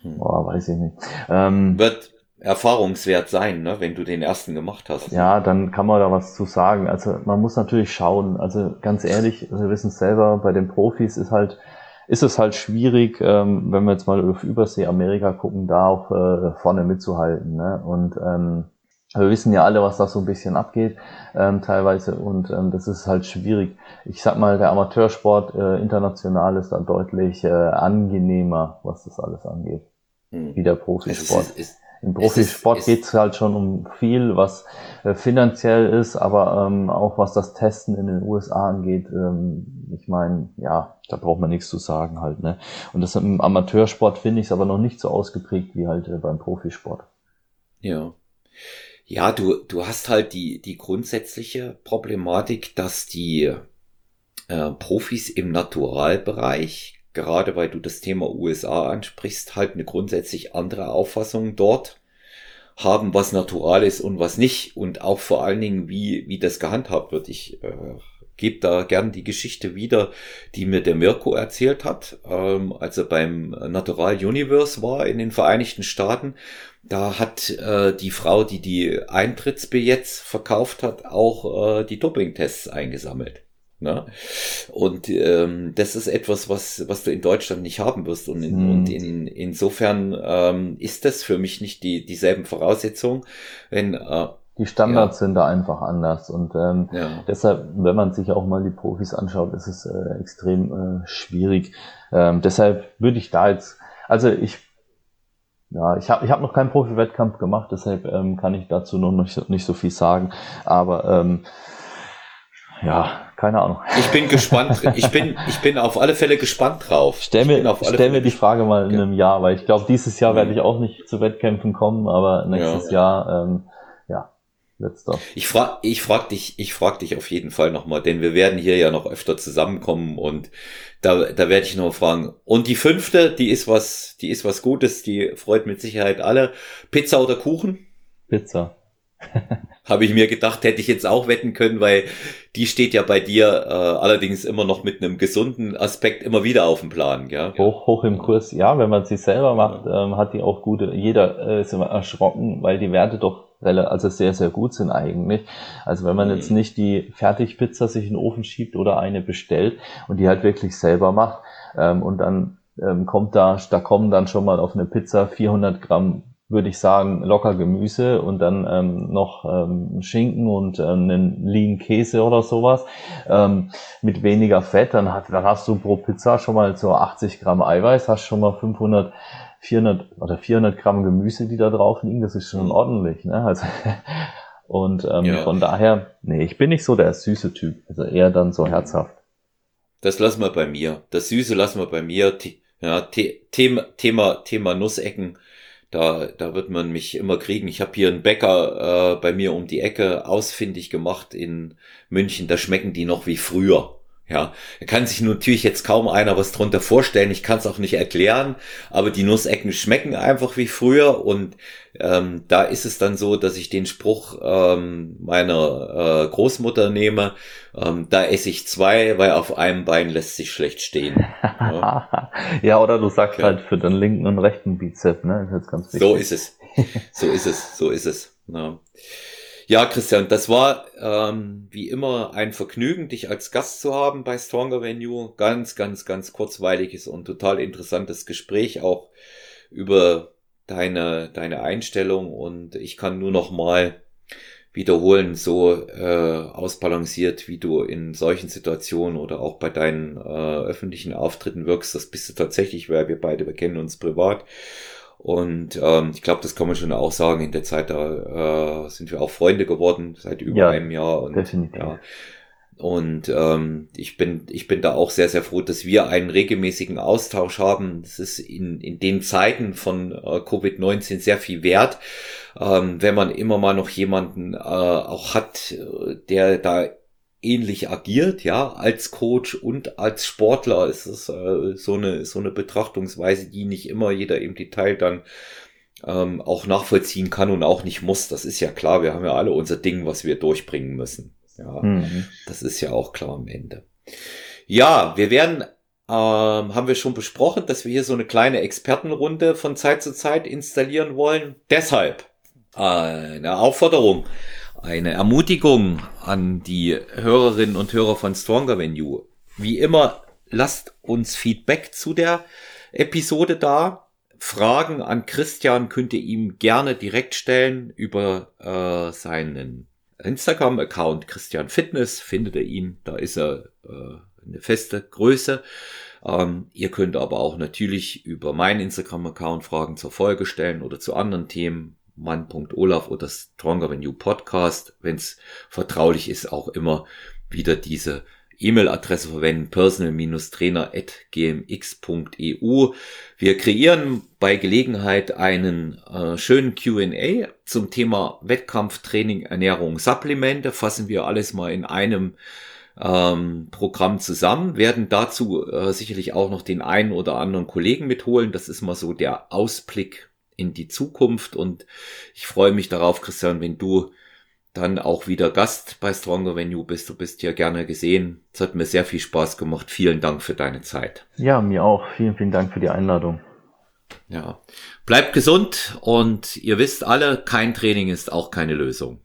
Hm. Boah, weiß ich nicht. Ähm, Wird erfahrungswert sein, ne, wenn du den ersten gemacht hast. Ja, dann kann man da was zu sagen. Also man muss natürlich schauen. Also ganz ehrlich, wir wissen es selber, bei den Profis ist halt ist es halt schwierig, ähm, wenn wir jetzt mal auf Übersee Amerika gucken, da auch äh, vorne mitzuhalten. Ne? Und ähm, wir wissen ja alle, was da so ein bisschen abgeht, ähm, teilweise, und ähm, das ist halt schwierig. Ich sag mal, der Amateursport äh, international ist dann deutlich äh, angenehmer, was das alles angeht, hm. wie der Profisport. Es ist, ist, Im Profisport geht es halt schon um viel, was äh, finanziell ist, aber ähm, auch was das Testen in den USA angeht. Ähm, ich meine, ja, da braucht man nichts zu sagen halt. Ne? Und das im Amateursport finde ich es aber noch nicht so ausgeprägt wie halt äh, beim Profisport. Ja. Ja, du, du hast halt die, die grundsätzliche Problematik, dass die äh, Profis im Naturalbereich, gerade weil du das Thema USA ansprichst, halt eine grundsätzlich andere Auffassung dort haben, was natural ist und was nicht und auch vor allen Dingen, wie, wie das gehandhabt wird. Ich äh, gebe da gern die Geschichte wieder, die mir der Mirko erzählt hat, ähm, als er beim Natural Universe war in den Vereinigten Staaten da hat äh, die Frau, die die Eintrittsbillets verkauft hat, auch äh, die Doping-Tests eingesammelt. Ne? Und ähm, das ist etwas, was, was du in Deutschland nicht haben wirst. Und, in, hm. und in, insofern ähm, ist das für mich nicht die, dieselben Voraussetzungen. Wenn, äh, die Standards ja. sind da einfach anders. Und ähm, ja. deshalb, wenn man sich auch mal die Profis anschaut, ist es äh, extrem äh, schwierig. Ähm, deshalb würde ich da jetzt, also ich ja, ich habe ich hab noch keinen Profi-Wettkampf gemacht, deshalb ähm, kann ich dazu noch nicht, nicht so viel sagen. Aber ähm, ja, keine Ahnung. Ich bin gespannt. Ich bin, ich bin auf alle Fälle gespannt drauf. Stell mir, stell mir die Frage mal in einem Jahr, weil ich glaube, dieses Jahr werde ich auch nicht zu Wettkämpfen kommen, aber nächstes ja. Jahr ähm, letzter. Ich frag, ich frag dich, ich frag dich auf jeden Fall nochmal, denn wir werden hier ja noch öfter zusammenkommen und da, da werde ich noch fragen. Und die fünfte, die ist was, die ist was Gutes, die freut mit Sicherheit alle. Pizza oder Kuchen? Pizza. Habe ich mir gedacht, hätte ich jetzt auch wetten können, weil die steht ja bei dir äh, allerdings immer noch mit einem gesunden Aspekt immer wieder auf dem Plan. Gell? Hoch, hoch im Kurs, ja, wenn man sie selber macht, ähm, hat die auch gute, jeder äh, ist immer erschrocken, weil die Werte doch also sehr, sehr gut sind eigentlich. Also wenn man jetzt mhm. nicht die Fertigpizza sich in den Ofen schiebt oder eine bestellt und die halt wirklich selber macht ähm, und dann ähm, kommt da, da kommen dann schon mal auf eine Pizza 400 Gramm würde ich sagen, locker Gemüse und dann ähm, noch ähm, Schinken und ähm, einen Lean Käse oder sowas ähm, mit weniger Fett, dann, hat, dann hast du pro Pizza schon mal so 80 Gramm Eiweiß, hast schon mal 500, 400 oder 400 Gramm Gemüse, die da drauf liegen, das ist schon mhm. ordentlich. Ne? Also, und ähm, ja. von daher, nee, ich bin nicht so der süße Typ, also eher dann so herzhaft. Das lassen wir bei mir. Das Süße lassen wir bei mir. Ja, Thema, Thema, Thema Nussecken da, da wird man mich immer kriegen. Ich habe hier einen Bäcker äh, bei mir um die Ecke ausfindig gemacht in München. Da schmecken die noch wie früher. Ja, kann sich natürlich jetzt kaum einer was drunter vorstellen. Ich kann es auch nicht erklären, aber die Nussecken schmecken einfach wie früher und ähm, da ist es dann so, dass ich den Spruch ähm, meiner äh, Großmutter nehme, ähm, da esse ich zwei, weil auf einem Bein lässt sich schlecht stehen. Ja, ja oder du sagst okay. halt für den linken und rechten Bizep, ne? Das ist ganz wichtig. So ist es. So ist es. So ist es. Ja. Ja, Christian, das war ähm, wie immer ein Vergnügen, dich als Gast zu haben bei Stronger Venue. Ganz, ganz, ganz kurzweiliges und total interessantes Gespräch auch über deine, deine Einstellung. Und ich kann nur noch mal wiederholen, so äh, ausbalanciert, wie du in solchen Situationen oder auch bei deinen äh, öffentlichen Auftritten wirkst, das bist du tatsächlich, weil wir beide, wir kennen uns privat und ähm, ich glaube, das kann man schon auch sagen. In der Zeit da äh, sind wir auch Freunde geworden seit über ja, einem Jahr. Und, definitiv. Ja, und ähm, ich bin ich bin da auch sehr sehr froh, dass wir einen regelmäßigen Austausch haben. Das ist in in den Zeiten von äh, Covid-19 sehr viel wert, ähm, wenn man immer mal noch jemanden äh, auch hat, äh, der da ähnlich agiert, ja, als Coach und als Sportler ist es äh, so eine so eine Betrachtungsweise, die nicht immer jeder im Detail dann ähm, auch nachvollziehen kann und auch nicht muss. Das ist ja klar. Wir haben ja alle unser Ding, was wir durchbringen müssen. Ja, mhm. das ist ja auch klar am Ende. Ja, wir werden ähm, haben wir schon besprochen, dass wir hier so eine kleine Expertenrunde von Zeit zu Zeit installieren wollen. Deshalb äh, eine Aufforderung eine Ermutigung an die Hörerinnen und Hörer von Stronger Venue. Wie immer, lasst uns Feedback zu der Episode da. Fragen an Christian könnt ihr ihm gerne direkt stellen über äh, seinen Instagram-Account Christian Fitness. Findet ihr ihn, da ist er äh, eine feste Größe. Ähm, ihr könnt aber auch natürlich über meinen Instagram-Account Fragen zur Folge stellen oder zu anderen Themen mann.olaf oder Stronger Than You Podcast, wenn es vertraulich ist, auch immer wieder diese E-Mail-Adresse verwenden, personal-trainer.gmx.eu. Wir kreieren bei Gelegenheit einen äh, schönen Q&A zum Thema Wettkampftraining, Ernährung, Supplemente. Fassen wir alles mal in einem ähm, Programm zusammen, werden dazu äh, sicherlich auch noch den einen oder anderen Kollegen mitholen. Das ist mal so der Ausblick in die Zukunft und ich freue mich darauf, Christian, wenn du dann auch wieder Gast bei Stronger Venue bist. Du bist ja gerne gesehen. Es hat mir sehr viel Spaß gemacht. Vielen Dank für deine Zeit. Ja, mir auch. Vielen, vielen Dank für die Einladung. Ja. Bleibt gesund und ihr wisst alle, kein Training ist auch keine Lösung.